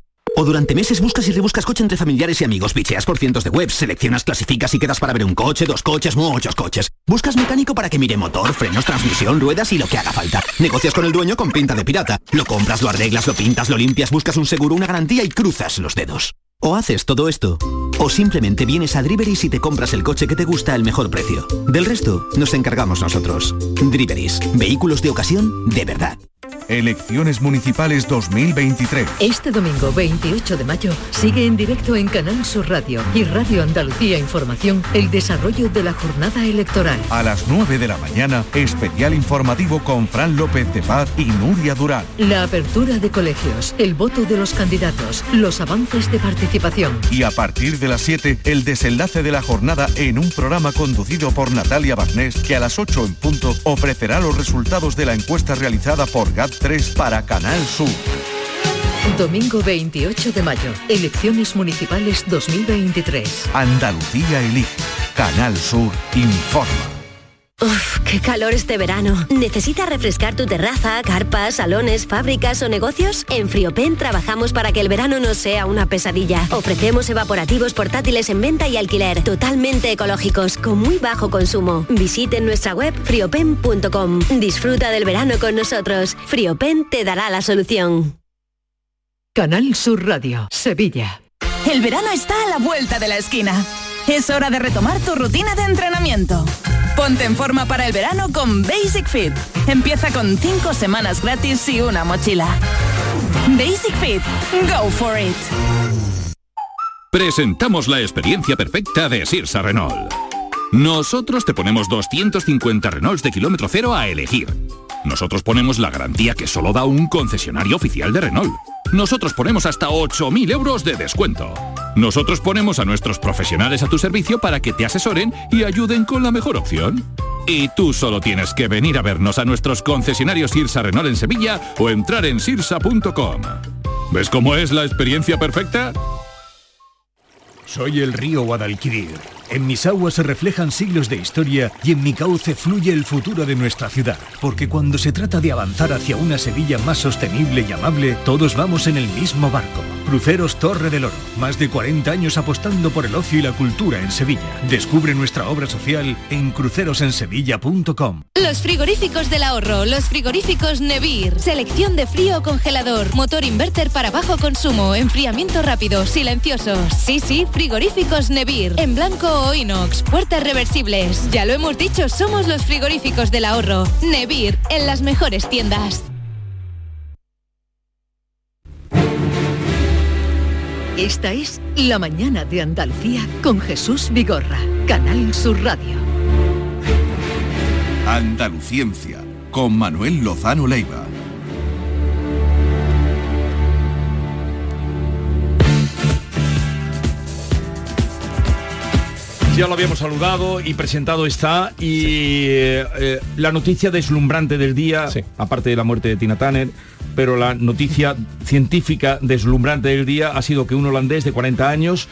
S14: O durante meses buscas y rebuscas coche entre familiares y amigos, bicheas por cientos de webs, seleccionas, clasificas y quedas para ver un coche, dos coches, muchos coches. Buscas mecánico para que mire motor, frenos, transmisión, ruedas y lo que haga falta. Negocias con el dueño con pinta de pirata. Lo compras, lo arreglas, lo pintas, lo limpias, buscas un seguro, una garantía y cruzas los dedos. O haces todo esto, o simplemente vienes a Driveris y te compras el coche que te gusta al mejor precio. Del resto, nos encargamos nosotros. Driveris, vehículos de ocasión de verdad.
S15: Elecciones Municipales 2023.
S16: Este domingo 28 de mayo sigue en directo en Canal Sur Radio y Radio Andalucía Información el desarrollo de la jornada electoral.
S15: A las 9 de la mañana, especial informativo con Fran López de Paz y Nuria Durán.
S16: La apertura de colegios, el voto de los candidatos, los avances de participación.
S15: Y a partir de las 7, el desenlace de la jornada en un programa conducido por Natalia Barnés que a las 8 en punto ofrecerá los resultados de la encuesta realizada por GAT3 para Canal Sur.
S16: Domingo 28 de mayo, elecciones municipales 2023.
S15: Andalucía elige. Canal Sur informa.
S39: Uf, qué calor este verano. ¿Necesitas refrescar tu terraza, carpas, salones, fábricas o negocios? En Friopen trabajamos para que el verano no sea una pesadilla. Ofrecemos evaporativos portátiles en venta y alquiler, totalmente ecológicos, con muy bajo consumo. Visite nuestra web friopen.com. Disfruta del verano con nosotros. Friopen te dará la solución.
S16: Canal Sur Radio, Sevilla.
S3: El verano está a la vuelta de la esquina. Es hora de retomar tu rutina de entrenamiento. Ponte en forma para el verano con Basic Fit. Empieza con 5 semanas gratis y una mochila. Basic Fit. Go for it.
S12: Presentamos la experiencia perfecta de Sirsa Renault. Nosotros te ponemos 250 Renaults de kilómetro cero a elegir. Nosotros ponemos la garantía que solo da un concesionario oficial de Renault. Nosotros ponemos hasta 8.000 euros de descuento. Nosotros ponemos a nuestros profesionales a tu servicio para que te asesoren y ayuden con la mejor opción. Y tú solo tienes que venir a vernos a nuestros concesionarios Sirsa Renault en Sevilla o entrar en sirsa.com. ¿Ves cómo es la experiencia perfecta?
S44: Soy el río Guadalquivir. En mis aguas se reflejan siglos de historia y en mi cauce fluye el futuro de nuestra ciudad. Porque cuando se trata de avanzar hacia una Sevilla más sostenible y amable, todos vamos en el mismo barco. Cruceros Torre del Oro. Más de 40 años apostando por el ocio y la cultura en Sevilla. Descubre nuestra obra social en crucerosensevilla.com.
S43: Los frigoríficos del ahorro, los frigoríficos Nevir. Selección de frío congelador, motor inverter para bajo consumo, enfriamiento rápido, silenciosos. Sí, sí, frigoríficos Nevir. En blanco o inox, puertas reversibles. Ya lo hemos dicho, somos los frigoríficos del ahorro. Nevir, en las mejores tiendas.
S16: Esta es La mañana de Andalucía con Jesús Vigorra, Canal Sur Radio.
S15: Andaluciencia con Manuel Lozano Leiva.
S1: Ya lo habíamos saludado y presentado está y eh, eh, la noticia deslumbrante del día, aparte de la muerte de Tina Turner, pero la noticia científica deslumbrante del día ha sido que un holandés de 40 años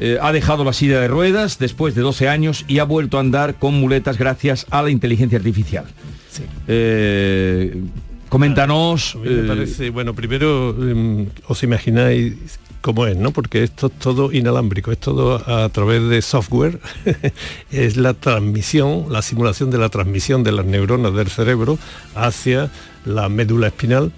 S1: eh, ha dejado la silla de ruedas después de 12 años y ha vuelto a andar con muletas gracias a la inteligencia artificial. Coméntanos.
S41: A mí me parece, bueno, primero em, os imagináis cómo es, ¿no? Porque esto es todo inalámbrico, es todo a través de software, es la transmisión, la simulación de la transmisión de las neuronas del cerebro hacia la médula espinal,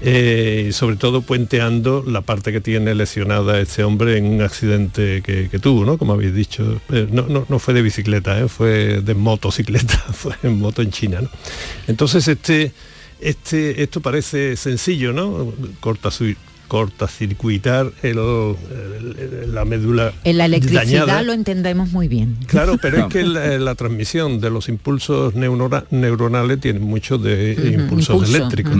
S41: eh, sobre todo puenteando la parte que tiene lesionada este hombre en un accidente que, tuvo, ¿no? Como habéis dicho, Eh, no fue de bicicleta, ¿eh? fue de motocicleta, fue en moto en China, ¿no? Entonces este, este, esto parece sencillo, ¿no? Corta su cortacircuitar el, el- la médula
S2: En la electricidad
S41: dañada.
S2: lo entendemos muy bien.
S41: Claro, pero es que la, la transmisión de los impulsos neurona- neuronales tiene mucho de impulsos
S2: impulso,
S41: eléctricos.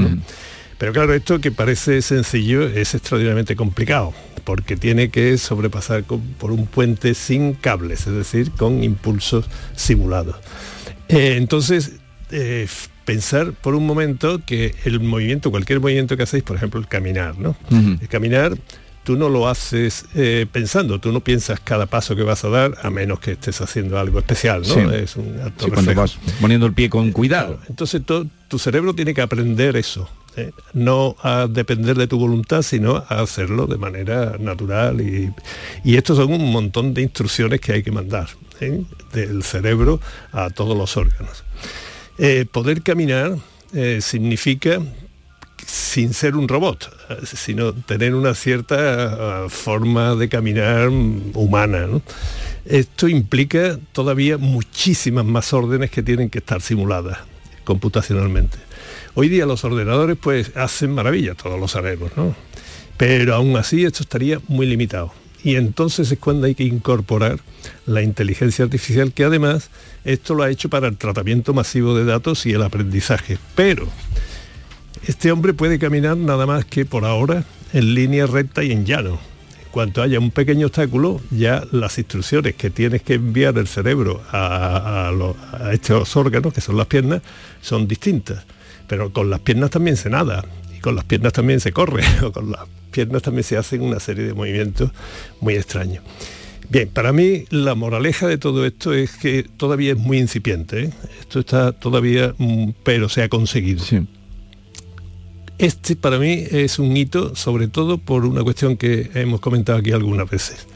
S41: Pero claro, esto que parece sencillo es extraordinariamente complicado, porque tiene que sobrepasar con- por un puente sin cables, es decir, con impulsos simulados. Eh, entonces, eh, pensar por un momento que el movimiento, cualquier movimiento que hacéis, por ejemplo, el caminar, ¿no? El caminar tú no lo haces eh, pensando, tú no piensas cada paso que vas a dar a menos que estés haciendo algo especial, ¿no?
S1: Sí.
S41: Es un acto
S1: Sí, cuando
S41: reflejo.
S1: vas poniendo el pie con cuidado.
S41: Entonces to- tu cerebro tiene que aprender eso, ¿eh? no a depender de tu voluntad, sino a hacerlo de manera natural. Y, y estos son un montón de instrucciones que hay que mandar ¿eh? del cerebro a todos los órganos. Eh, poder caminar eh, significa sin ser un robot, sino tener una cierta ah, forma de caminar humana. Esto implica todavía muchísimas más órdenes que tienen que estar simuladas computacionalmente. Hoy día los ordenadores pues hacen maravillas, todos lo sabemos, ¿no? Pero aún así esto estaría muy limitado. Y entonces es cuando hay que incorporar la inteligencia artificial, que además esto lo ha hecho para el tratamiento masivo de datos y el aprendizaje. Pero este hombre puede caminar nada más que por ahora en línea recta y en llano. En cuanto haya un pequeño obstáculo, ya las instrucciones que tienes que enviar el cerebro a, estos órganos, que son las piernas, son distintas. Pero con las piernas también se nada, con las piernas también se corre, o con las piernas también se hacen una serie de movimientos muy extraños. Bien, para mí la moraleja de todo esto es que todavía es muy incipiente. ¿eh? Esto está todavía, mm, pero se ha conseguido. Este para mí es un hito, sobre todo por una cuestión que hemos comentado aquí algunas veces.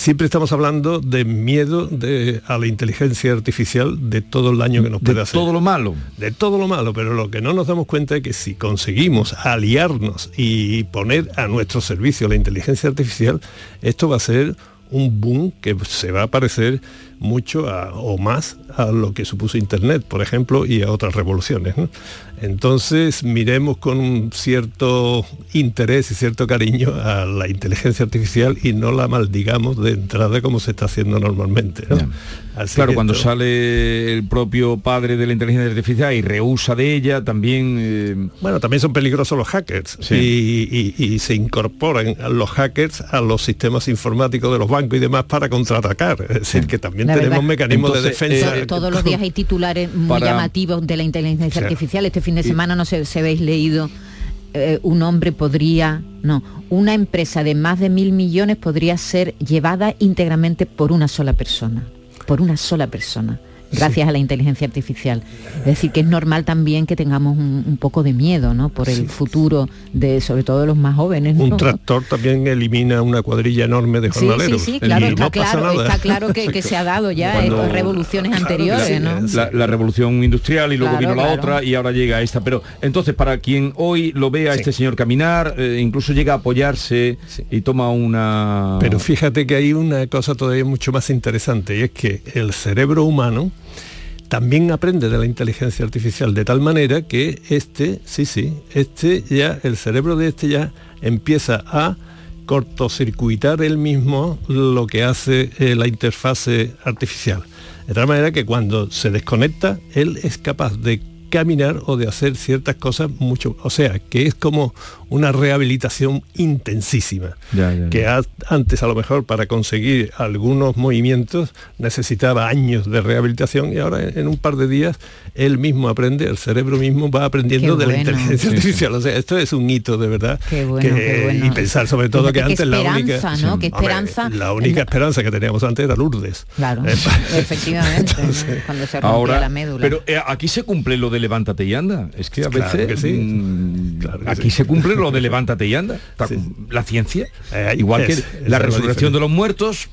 S41: Siempre estamos hablando de miedo de- a la inteligencia artificial, de todo el daño que nos puede hacer.
S1: todo lo malo.
S41: De todo lo malo, pero lo que no nos damos cuenta es que si conseguimos aliarnos y poner a nuestro servicio la inteligencia artificial, esto va a ser un boom que se va a parecer mucho a- o más a lo que supuso Internet, por ejemplo, y a otras revoluciones. ¿no? Entonces miremos con un cierto interés y cierto cariño a la inteligencia artificial y no la maldigamos de entrada como se está haciendo normalmente. ¿no? Así
S1: claro, cuando
S41: esto-
S1: sale el propio padre de la inteligencia artificial y rehúsa de ella, también... eh,
S41: Bueno, también son peligrosos los hackers
S1: Sí.
S41: y, y- y se incorporan los hackers a los sistemas informáticos de los bancos y demás para contraatacar. Es decir, que también
S2: La
S41: tenemos
S2: verdad.
S41: mecanismos de defensa.
S2: To- Todos los días hay titulares muy
S41: Para-
S2: llamativos de la inteligencia
S41: Sí.
S2: artificial. Este fin de
S41: Y-
S2: semana no sé si habéis leído eh, un hombre podría, no, una empresa de más de mil millones podría ser llevada íntegramente por una sola persona, por una sola persona, gracias a la inteligencia artificial. Es decir, que es normal también que tengamos un, un poco de miedo, ¿no? Por el futuro de, sobre todo de los más jóvenes. ¿no?
S41: Un tractor también elimina una cuadrilla enorme de
S2: Sí,
S41: jornaleros.
S2: sí, sí, claro,
S41: y
S2: está,
S41: no
S2: claro está claro que, que se ha dado ya
S1: Cuando-
S2: en revoluciones
S1: Claro,
S2: anteriores,
S1: la,
S2: ¿no?
S1: la- la revolución industrial y luego
S2: Claro,
S1: vino la
S2: claro.
S1: otra y ahora llega esta. Pero entonces, para quien hoy lo ve a este señor caminar, eh, incluso llega a apoyarse y toma una...
S41: Pero fíjate que hay una cosa todavía mucho más interesante y es que el cerebro humano también aprende de la inteligencia artificial de tal manera que este, sí, sí, este ya, el cerebro de este ya empieza a cortocircuitar él mismo lo que hace eh, la interfase artificial. De tal manera que cuando se desconecta, él es capaz de caminar o de hacer ciertas cosas mucho, o sea, que es como una rehabilitación intensísima
S1: Ya, ya, ya.
S41: que a- antes a lo mejor para conseguir algunos movimientos necesitaba años de rehabilitación y ahora en, en un par de días él mismo aprende, el cerebro mismo va aprendiendo
S2: Qué
S41: de la
S2: bueno.
S41: inteligencia
S2: Sí, sí.
S41: artificial. O sea, esto es un hito de verdad.
S2: Qué bueno,
S41: que-
S2: qué bueno.
S41: Y pensar sobre todo
S2: Fíjate
S41: que antes la única...
S2: esperanza, ¿no? Qué
S41: Hombre,
S2: esperanza.
S41: la única esperanza que teníamos antes era Lourdes.
S2: Claro,
S41: Eh,
S2: efectivamente, ¿no? cuando se rompía
S1: Ahora,
S2: la médula.
S1: pero eh, aquí se cumple lo de levántate y anda. Es que a
S41: Claro
S1: veces
S41: que sí.
S1: mm,
S41: que
S1: aquí
S41: sí.
S1: se cumple lo de levántate y anda. La ciencia, igual que
S41: es-
S1: la
S41: es la
S1: resurrección de los muertos.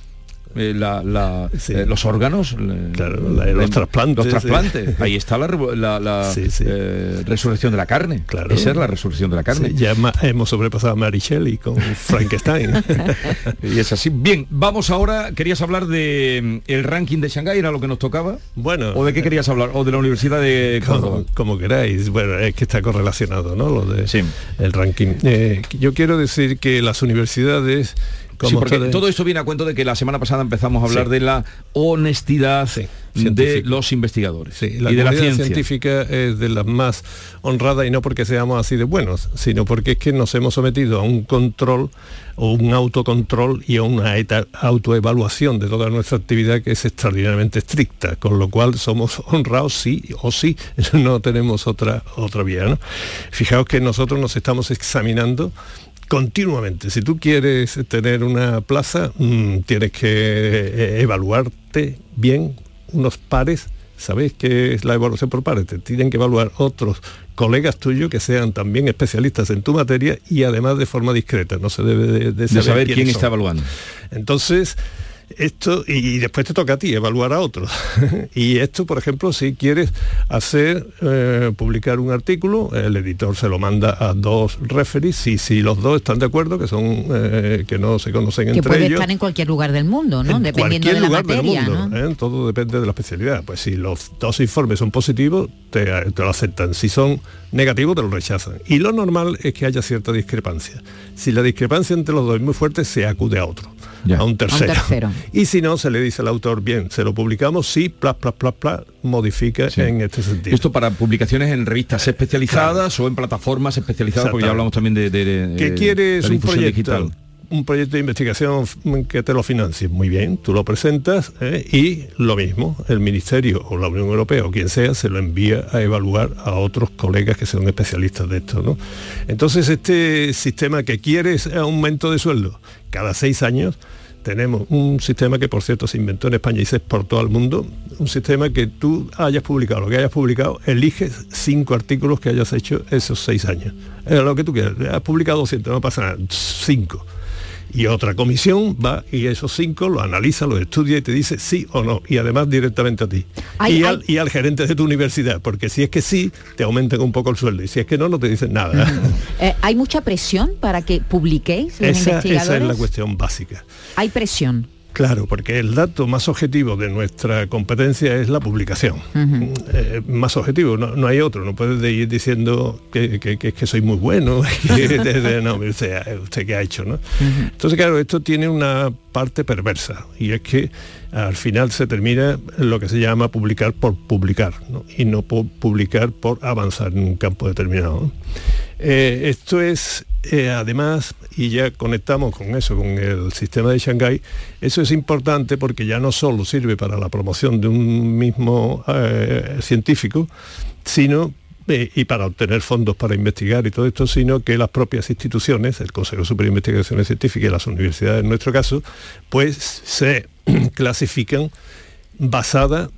S1: Eh, la- la- eh, los órganos
S41: la- los trasplantes,
S1: los
S41: sí.
S1: trasplantes. ahí está la, eh, resurrección de la carne
S41: Claro.
S1: esa es la resurrección de la carne
S41: ya hemos sobrepasado a Mary Shelley con Frankenstein.
S1: y es así bien vamos ahora querías hablar de mm, el ranking de Shanghái era lo que nos tocaba
S41: bueno
S1: o de qué querías hablar o de la universidad de Córdoba
S41: como, como queráis. Bueno, es que está correlacionado, ¿no? Lo de el ranking. Yo quiero decir que las universidades
S1: Sí, porque todo esto viene a cuento de que la semana pasada empezamos a hablar
S41: Sí.
S1: de la honestidad de los investigadores
S41: Sí, la
S1: y de la ciencia.
S41: científica es de las más honradas y no porque seamos así de buenos, sino porque es que nos hemos sometido a un control o un autocontrol y a una autoevaluación de toda nuestra actividad que es extraordinariamente estricta, con lo cual somos honrados sí o sí, no tenemos otra, otra vía. ¿no? Fijaos que nosotros nos estamos examinando continuamente. Si tú quieres tener una plaza, mm, tienes que eh, evaluarte bien unos pares. ¿Sabéis qué es la evaluación por pares? Te tienen que evaluar otros colegas tuyos que sean también especialistas en tu materia y además de forma discreta. No se debe de, de saber,
S1: saber
S41: quiénes
S1: quién está evaluando.
S41: Entonces, esto, y después te toca a ti evaluar a otros. y esto, por ejemplo, si quieres hacer, eh, publicar un artículo, el editor se lo manda a dos referees y si los dos están de acuerdo, que son, eh, que no se conocen
S2: Que
S41: entre
S2: puede
S41: ellos.
S2: estar en cualquier lugar del mundo, ¿no?
S41: En
S2: Dependiendo de la
S41: lugar
S2: materia,
S41: del mundo,
S2: ¿no?
S41: ¿eh? todo depende de la especialidad. Pues si los dos informes son positivos, te, te lo aceptan. Si son negativos, te lo rechazan. Y lo normal es que haya cierta discrepancia. Si la discrepancia entre los dos es muy fuerte, se acude a otro, a un tercero.
S2: tercero.
S41: Y si no, se le dice al autor, bien, se lo publicamos, sí, plas, plas, plas, plas, modifica en este sentido.
S1: Esto para publicaciones en revistas especializadas o en plataformas especializadas, porque ya hablamos también de, de, de-
S41: ¿Qué quieres un proyecto?
S1: digital.
S41: Un proyecto de investigación que te lo financie. Muy bien, tú lo presentas ¿eh? y lo mismo, el Ministerio o la Unión Europea o quien sea se lo envía a evaluar a otros colegas que son especialistas de esto. ¿no? Entonces este sistema que quieres aumento de sueldo cada seis años, tenemos un sistema que por cierto se inventó en España y se exportó al mundo, un sistema que tú hayas publicado, lo que hayas publicado, eliges cinco artículos que hayas hecho esos seis años. Eh, lo que tú quieras, has publicado 200, no pasa nada, cinco. Y otra comisión va y esos cinco lo analiza, lo estudia y te dice sí o no. Y además directamente a ti.
S2: Hay-
S41: y, al, y al gerente de tu universidad, porque si es que sí, te aumentan un poco el sueldo. Y si es que no, no te dicen nada.
S2: Eh, ¿Hay mucha presión para que publiquéis los
S41: esa,
S2: investigadores?
S41: esa es la cuestión básica.
S2: Hay presión.
S41: Claro, porque el dato más objetivo de nuestra competencia es la publicación. Eh, más objetivo, no, no hay otro. No puedes de ir diciendo que, que- que- que soy muy bueno. que- no, usted, usted qué ha hecho, ¿no? Entonces, claro, esto tiene una parte perversa y es que al final se termina lo que se llama publicar por publicar ¿no? y no por publicar por avanzar en un campo determinado. Eh, esto es, eh, además, y ya conectamos con eso, con el sistema de Shanghái, eso es importante porque ya no solo sirve para la promoción de un mismo eh, científico, sino eh, y para obtener fondos para investigar y todo esto, sino que las propias instituciones, el Consejo Superior de Investigaciones Científicas y las universidades en nuestro caso, pues se clasifican basada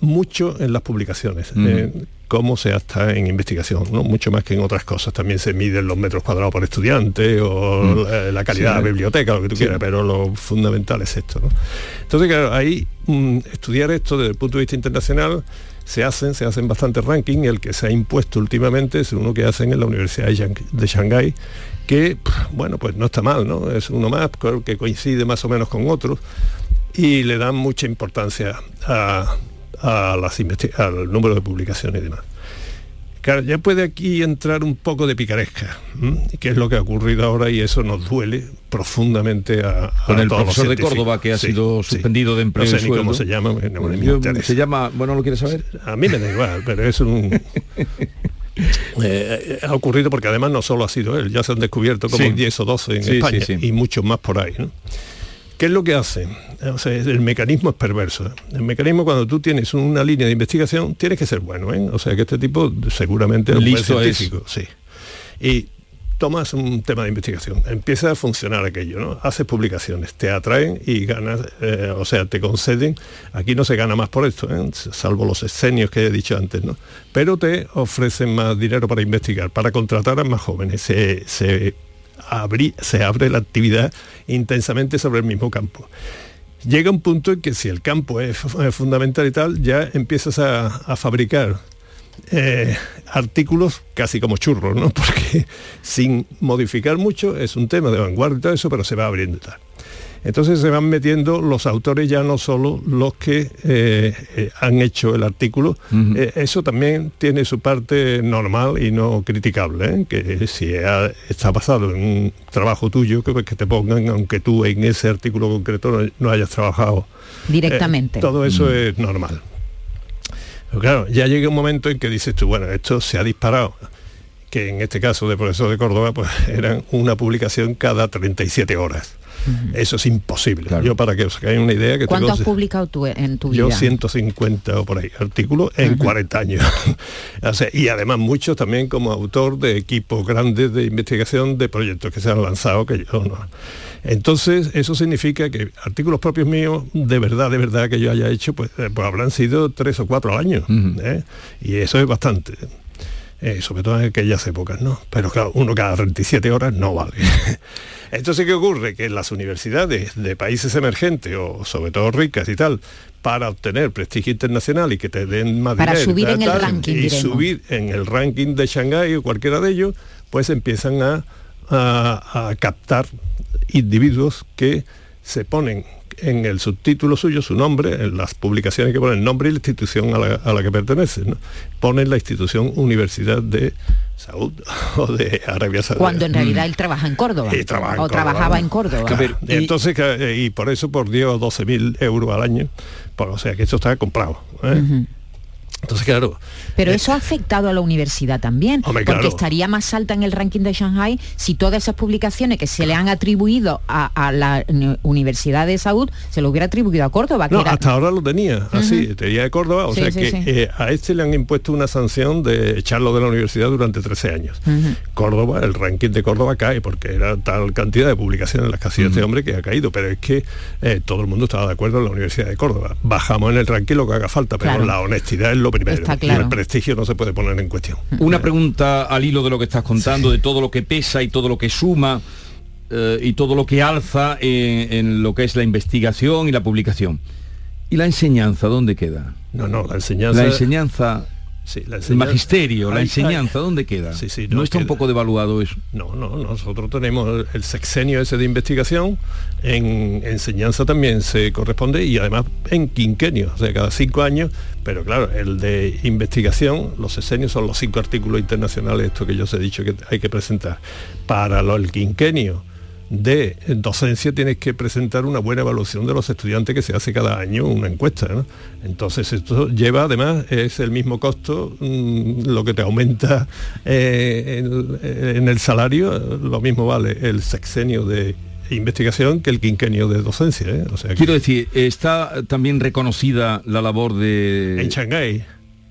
S41: mucho en las publicaciones, cómo se está en investigación, ¿no? mucho más que en otras cosas. También se miden los metros cuadrados por estudiante o
S1: Mm.
S41: la, la calidad
S1: Sí.
S41: de la biblioteca, lo que tú
S1: Sí.
S41: quieras, pero lo fundamental es esto. ¿no? Entonces, claro, ahí mm, estudiar esto desde el punto de vista internacional se hacen, se hacen bastantes rankings, el que se ha impuesto últimamente es uno que hacen en la Universidad de Shang- de Shanghái, que, bueno, pues no está mal, ¿no? Es uno más, que coincide más o menos con otros, y le dan mucha importancia a, a las al número de publicaciones y demás. Claro, ya puede aquí entrar un poco de picaresca, ¿m? que es lo que ha ocurrido ahora y eso nos duele profundamente a, a
S1: Con el
S41: todos los
S1: profesor de. Córdoba que ha
S41: Sí,
S1: sido
S41: sí.
S1: suspendido de empleo
S41: No sé ni cómo se llama. no,
S1: Yo- se llama, bueno, ¿lo quieres saber?
S41: A mí me da igual, pero es un... Eh, ha ocurrido porque además no solo ha sido él, ya se han descubierto como
S1: Sí.
S41: 10 o 12 en España y muchos más por ahí. ¿no? ¿Qué es lo que hace? O sea, el mecanismo es perverso. El mecanismo cuando tú tienes una línea de investigación tienes que ser bueno. ¿eh? O sea que este tipo seguramente
S1: Listo es.
S41: científico. Sí. Y tomas un tema de investigación, empieza a funcionar aquello, ¿no? Haces publicaciones, te atraen y ganas, eh, o sea, te conceden, aquí no se gana más por esto, ¿eh? salvo los escenios que he dicho antes, ¿no? Pero te ofrecen más dinero para investigar, para contratar a más jóvenes, se, se, se abre la actividad intensamente sobre el mismo campo. Llega un punto en que si el campo es fu- es fundamental y tal, ya empiezas a, a fabricar eh, artículos casi como churros, ¿no? Porque sin modificar mucho es un tema de vanguardia y todo eso, pero se va abriendo y tal. Entonces se van metiendo los autores ya no solo los que eh, eh, han hecho el artículo, eh, eso también tiene su parte normal y no criticable, ¿eh? que si ha- está basado en un trabajo tuyo, que, que te pongan, aunque tú en ese artículo concreto no, no hayas trabajado
S2: Directamente.
S41: eh, todo eso es normal. Pero claro, ya llega un momento en que dices tú, bueno, esto se ha disparado, que en este caso de profesor de Córdoba, pues eran una publicación cada 37 horas. Eso es imposible. Yo para que os hagáis una idea que
S2: ¿Cuánto
S41: tengo-
S2: has publicado tú en tu
S41: yo
S2: vida?
S41: 150 o por ahí artículos en
S2: Ujú.
S41: 40 años. O sea, y además muchos también como autor de equipos grandes de investigación de proyectos que se han lanzado que yo no. Entonces, eso significa que artículos propios míos, de verdad, de verdad que yo haya hecho, pues, eh, pues habrán sido tres o cuatro al año. ¿eh? Y eso es bastante. Eh, sobre todo en aquellas épocas, ¿no? Pero claro, uno cada 37 horas no vale. Entonces, ¿qué ocurre? Que las universidades de países emergentes o sobre todo ricas y tal, para obtener prestigio internacional y que te den más
S2: Para
S41: dinero,
S2: subir
S41: tal,
S2: en el
S41: tal,
S2: ranking,
S41: y
S2: diremos.
S41: subir en el ranking de Shanghái o cualquiera de ellos, pues empiezan a, a- a captar individuos que se ponen en el subtítulo suyo su nombre, en las publicaciones que ponen el nombre y la institución a la, a la que pertenecen. ¿no? Ponen la institución Universidad de Saúd o de Arabia Saudí.
S2: Cuando en realidad él trabaja en Córdoba.
S41: Y trabaja en
S2: o
S41: Córdoba,
S2: trabajaba
S41: ¿no?
S2: en Córdoba.
S41: Y entonces, que- y por eso por dio 12.000 euros al año. Por- o sea que esto está comprado. ¿eh? Entonces, claro,
S2: Pero eso ha afectado a la universidad también,
S41: Hombre,
S2: porque
S41: claro.
S2: estaría más alta en el ranking de Shanghai si todas esas publicaciones que se le han atribuido a, a la Uni- Universidad de Saúd se lo hubiera atribuido a Córdoba. Que
S41: No,
S2: era-
S41: hasta ahora lo tenía, así,
S2: Ujú.
S41: tenía de Córdoba, o
S2: Sí,
S41: sea
S2: sí,
S41: que
S2: sí.
S41: eh, a este le han impuesto una sanción de echarlo de la universidad durante 13 años. Córdoba, el ranking de Córdoba cae porque era tal cantidad de publicaciones en las que hacía este hombre que ha caído, pero es que eh, todo el mundo estaba de acuerdo en la Universidad de Córdoba. Bajamos en el ranking lo que haga falta, pero
S1: Claro.
S41: la honestidad es lo primero.
S1: Está
S41: Y el prestigio no se puede poner en cuestión.
S1: Una pregunta al hilo de lo que estás contando, de todo lo que pesa y todo lo que suma eh, y todo lo que alza en, en lo que es la investigación y la publicación. ¿Y la enseñanza dónde queda?
S41: No, no, la enseñanza...
S1: La enseñanza,
S41: Sí, la
S1: el magisterio, la
S41: Hay-
S1: enseñanza, ¿dónde queda?
S41: Sí, sí,
S1: no,
S41: no
S1: está un poco devaluado eso.
S41: No, no, nosotros tenemos el- el sexenio ese de investigación, en enseñanza también se corresponde y además en quinquenio, o sea, cada cinco años, pero claro, el de investigación, los sexenios son los cinco artículos internacionales, esto que yo os he dicho que hay que presentar. Para lo, el quinquenio de docencia tienes que presentar una buena evaluación de los estudiantes que se hace cada año una encuesta. Entonces esto lleva además, es el mismo costo, mm, lo que te aumenta eh, en, en el salario, lo mismo vale el sexenio de investigación que el quinquenio de docencia. ¿eh? O sea, que-
S1: Quiero decir, está también reconocida la labor de...
S41: en Shanghái.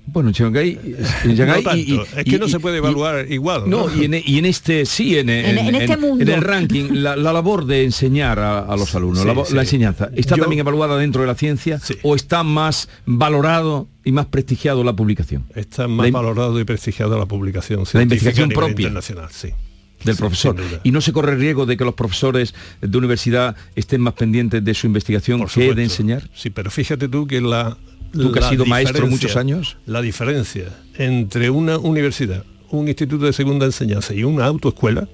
S1: Bueno, en Shanghái, en Shanghái
S41: No tanto,
S1: y- y-
S41: es que no
S1: y-
S41: se puede
S1: y-
S41: evaluar igual.
S1: No, y en, y en este, sí, en,
S2: En- en este mundo.
S1: en el ranking, la, la labor de enseñar a, a los alumnos,
S41: sí,
S1: la, vo-
S41: sí.
S1: la enseñanza, ¿está
S41: Yo-
S1: también evaluada dentro de la ciencia o está más valorado y más prestigiado la publicación?
S41: Está más
S1: La-
S41: valorado y prestigiado la publicación
S1: La investigación
S41: a nivel
S1: propia.
S41: internacional, sí.
S1: Del
S41: Sí,
S1: profesor. Y no se corre riesgo de que los profesores de universidad estén más pendientes de su investigación que
S41: supuesto.
S1: de enseñar.
S41: Sí, pero fíjate tú que la...
S1: Tú que has
S41: la
S1: sido maestro muchos años.
S41: La diferencia entre una universidad, un instituto de segunda enseñanza y una autoescuela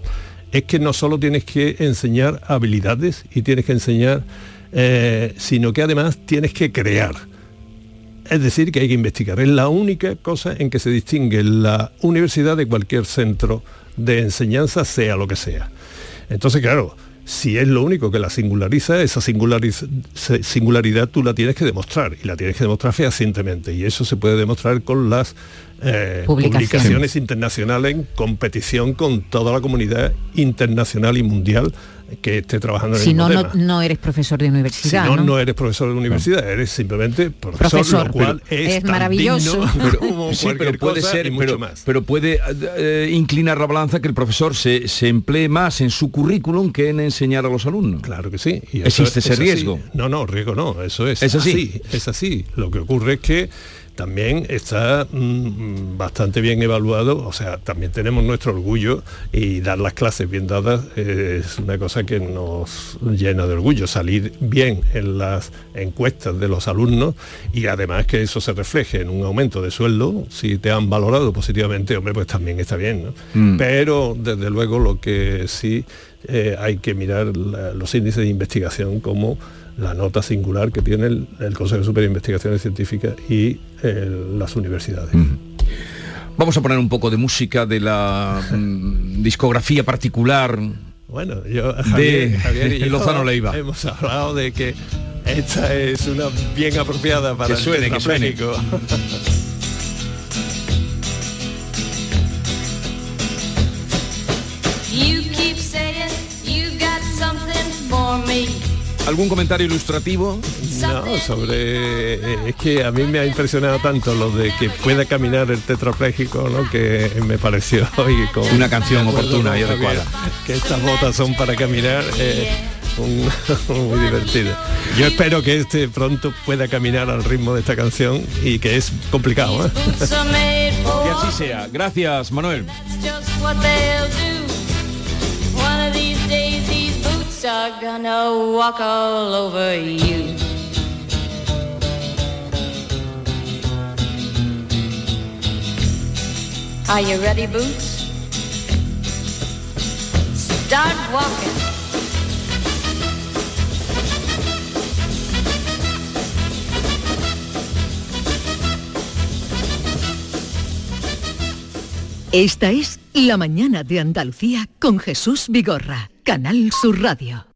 S41: es que no solo tienes que enseñar habilidades y tienes que enseñar, eh, sino que además tienes que crear. Es decir, que hay que investigar. Es la única cosa en que se distingue la universidad de cualquier centro de enseñanza, sea lo que sea. Entonces, claro, si es lo único que la singulariza, esa singulariz- singularidad tú la tienes que demostrar y la tienes que demostrar fehacientemente. Y eso se puede demostrar con las eh,
S2: Publicaciones.
S41: publicaciones internacionales en competición con toda la comunidad internacional y mundial que esté trabajando en
S2: Si
S41: el
S2: no,
S41: mismo
S2: no,
S41: tema.
S2: no eres profesor de
S41: Si
S2: universidad.
S41: no,
S2: ¿no?
S41: no eres profesor de universidad, eres simplemente profesor,
S2: Profesor.
S41: lo cual es,
S2: es
S41: tan
S2: maravilloso.
S41: digno
S1: Pero,
S41: como
S1: sí, pero puede
S41: cosa
S1: ser,
S41: y mucho
S1: pero,
S41: más.
S1: pero puede eh, inclinar la balanza que el profesor se, se emplee más en su currículum que en enseñar a los alumnos.
S41: Claro que sí. Y eso
S1: Existe ese
S41: es así.
S1: riesgo.
S41: No, no, riesgo no, eso es,
S1: Es así.
S41: Es así. Lo que ocurre es que también está mm, bastante bien evaluado, o sea, también tenemos nuestro orgullo y dar las clases bien dadas es una cosa que nos llena de orgullo, salir bien en las encuestas de los alumnos y además que eso se refleje en un aumento de sueldo, si te han valorado positivamente, hombre, pues también está bien, ¿no?
S1: Mm.
S41: Pero desde luego lo que sí eh, hay que mirar la- los índices de investigación como la nota singular que tiene el, el Consejo Superior de Investigaciones Científicas y las universidades.
S1: Vamos a poner un poco de música de la mm, discografía particular
S41: Bueno, yo
S1: de
S41: Javier, Javier y yo
S1: Lozano Leiva.
S41: hemos hablado de que esta es una bien apropiada para
S1: Que suene,
S41: el
S1: que suene. ¿Algún comentario ilustrativo?
S41: No, sobre es que a mí me ha impresionado tanto lo de que pueda caminar el tetrapléjico, ¿no? Que me pareció y con
S1: Una canción oportuna y adecuada.
S41: Que estas botas son para caminar. eh, un- muy divertido. Yo espero que este pronto pueda caminar al ritmo de esta canción y que es complicado. ¿eh?
S1: Que así sea. Gracias, Manuel.
S45: Are gonna walk all over you. Are you ready, boots? Start walking.
S16: Esta es La mañana de Andalucía con Jesús Vigorra, Canal Sur Radio.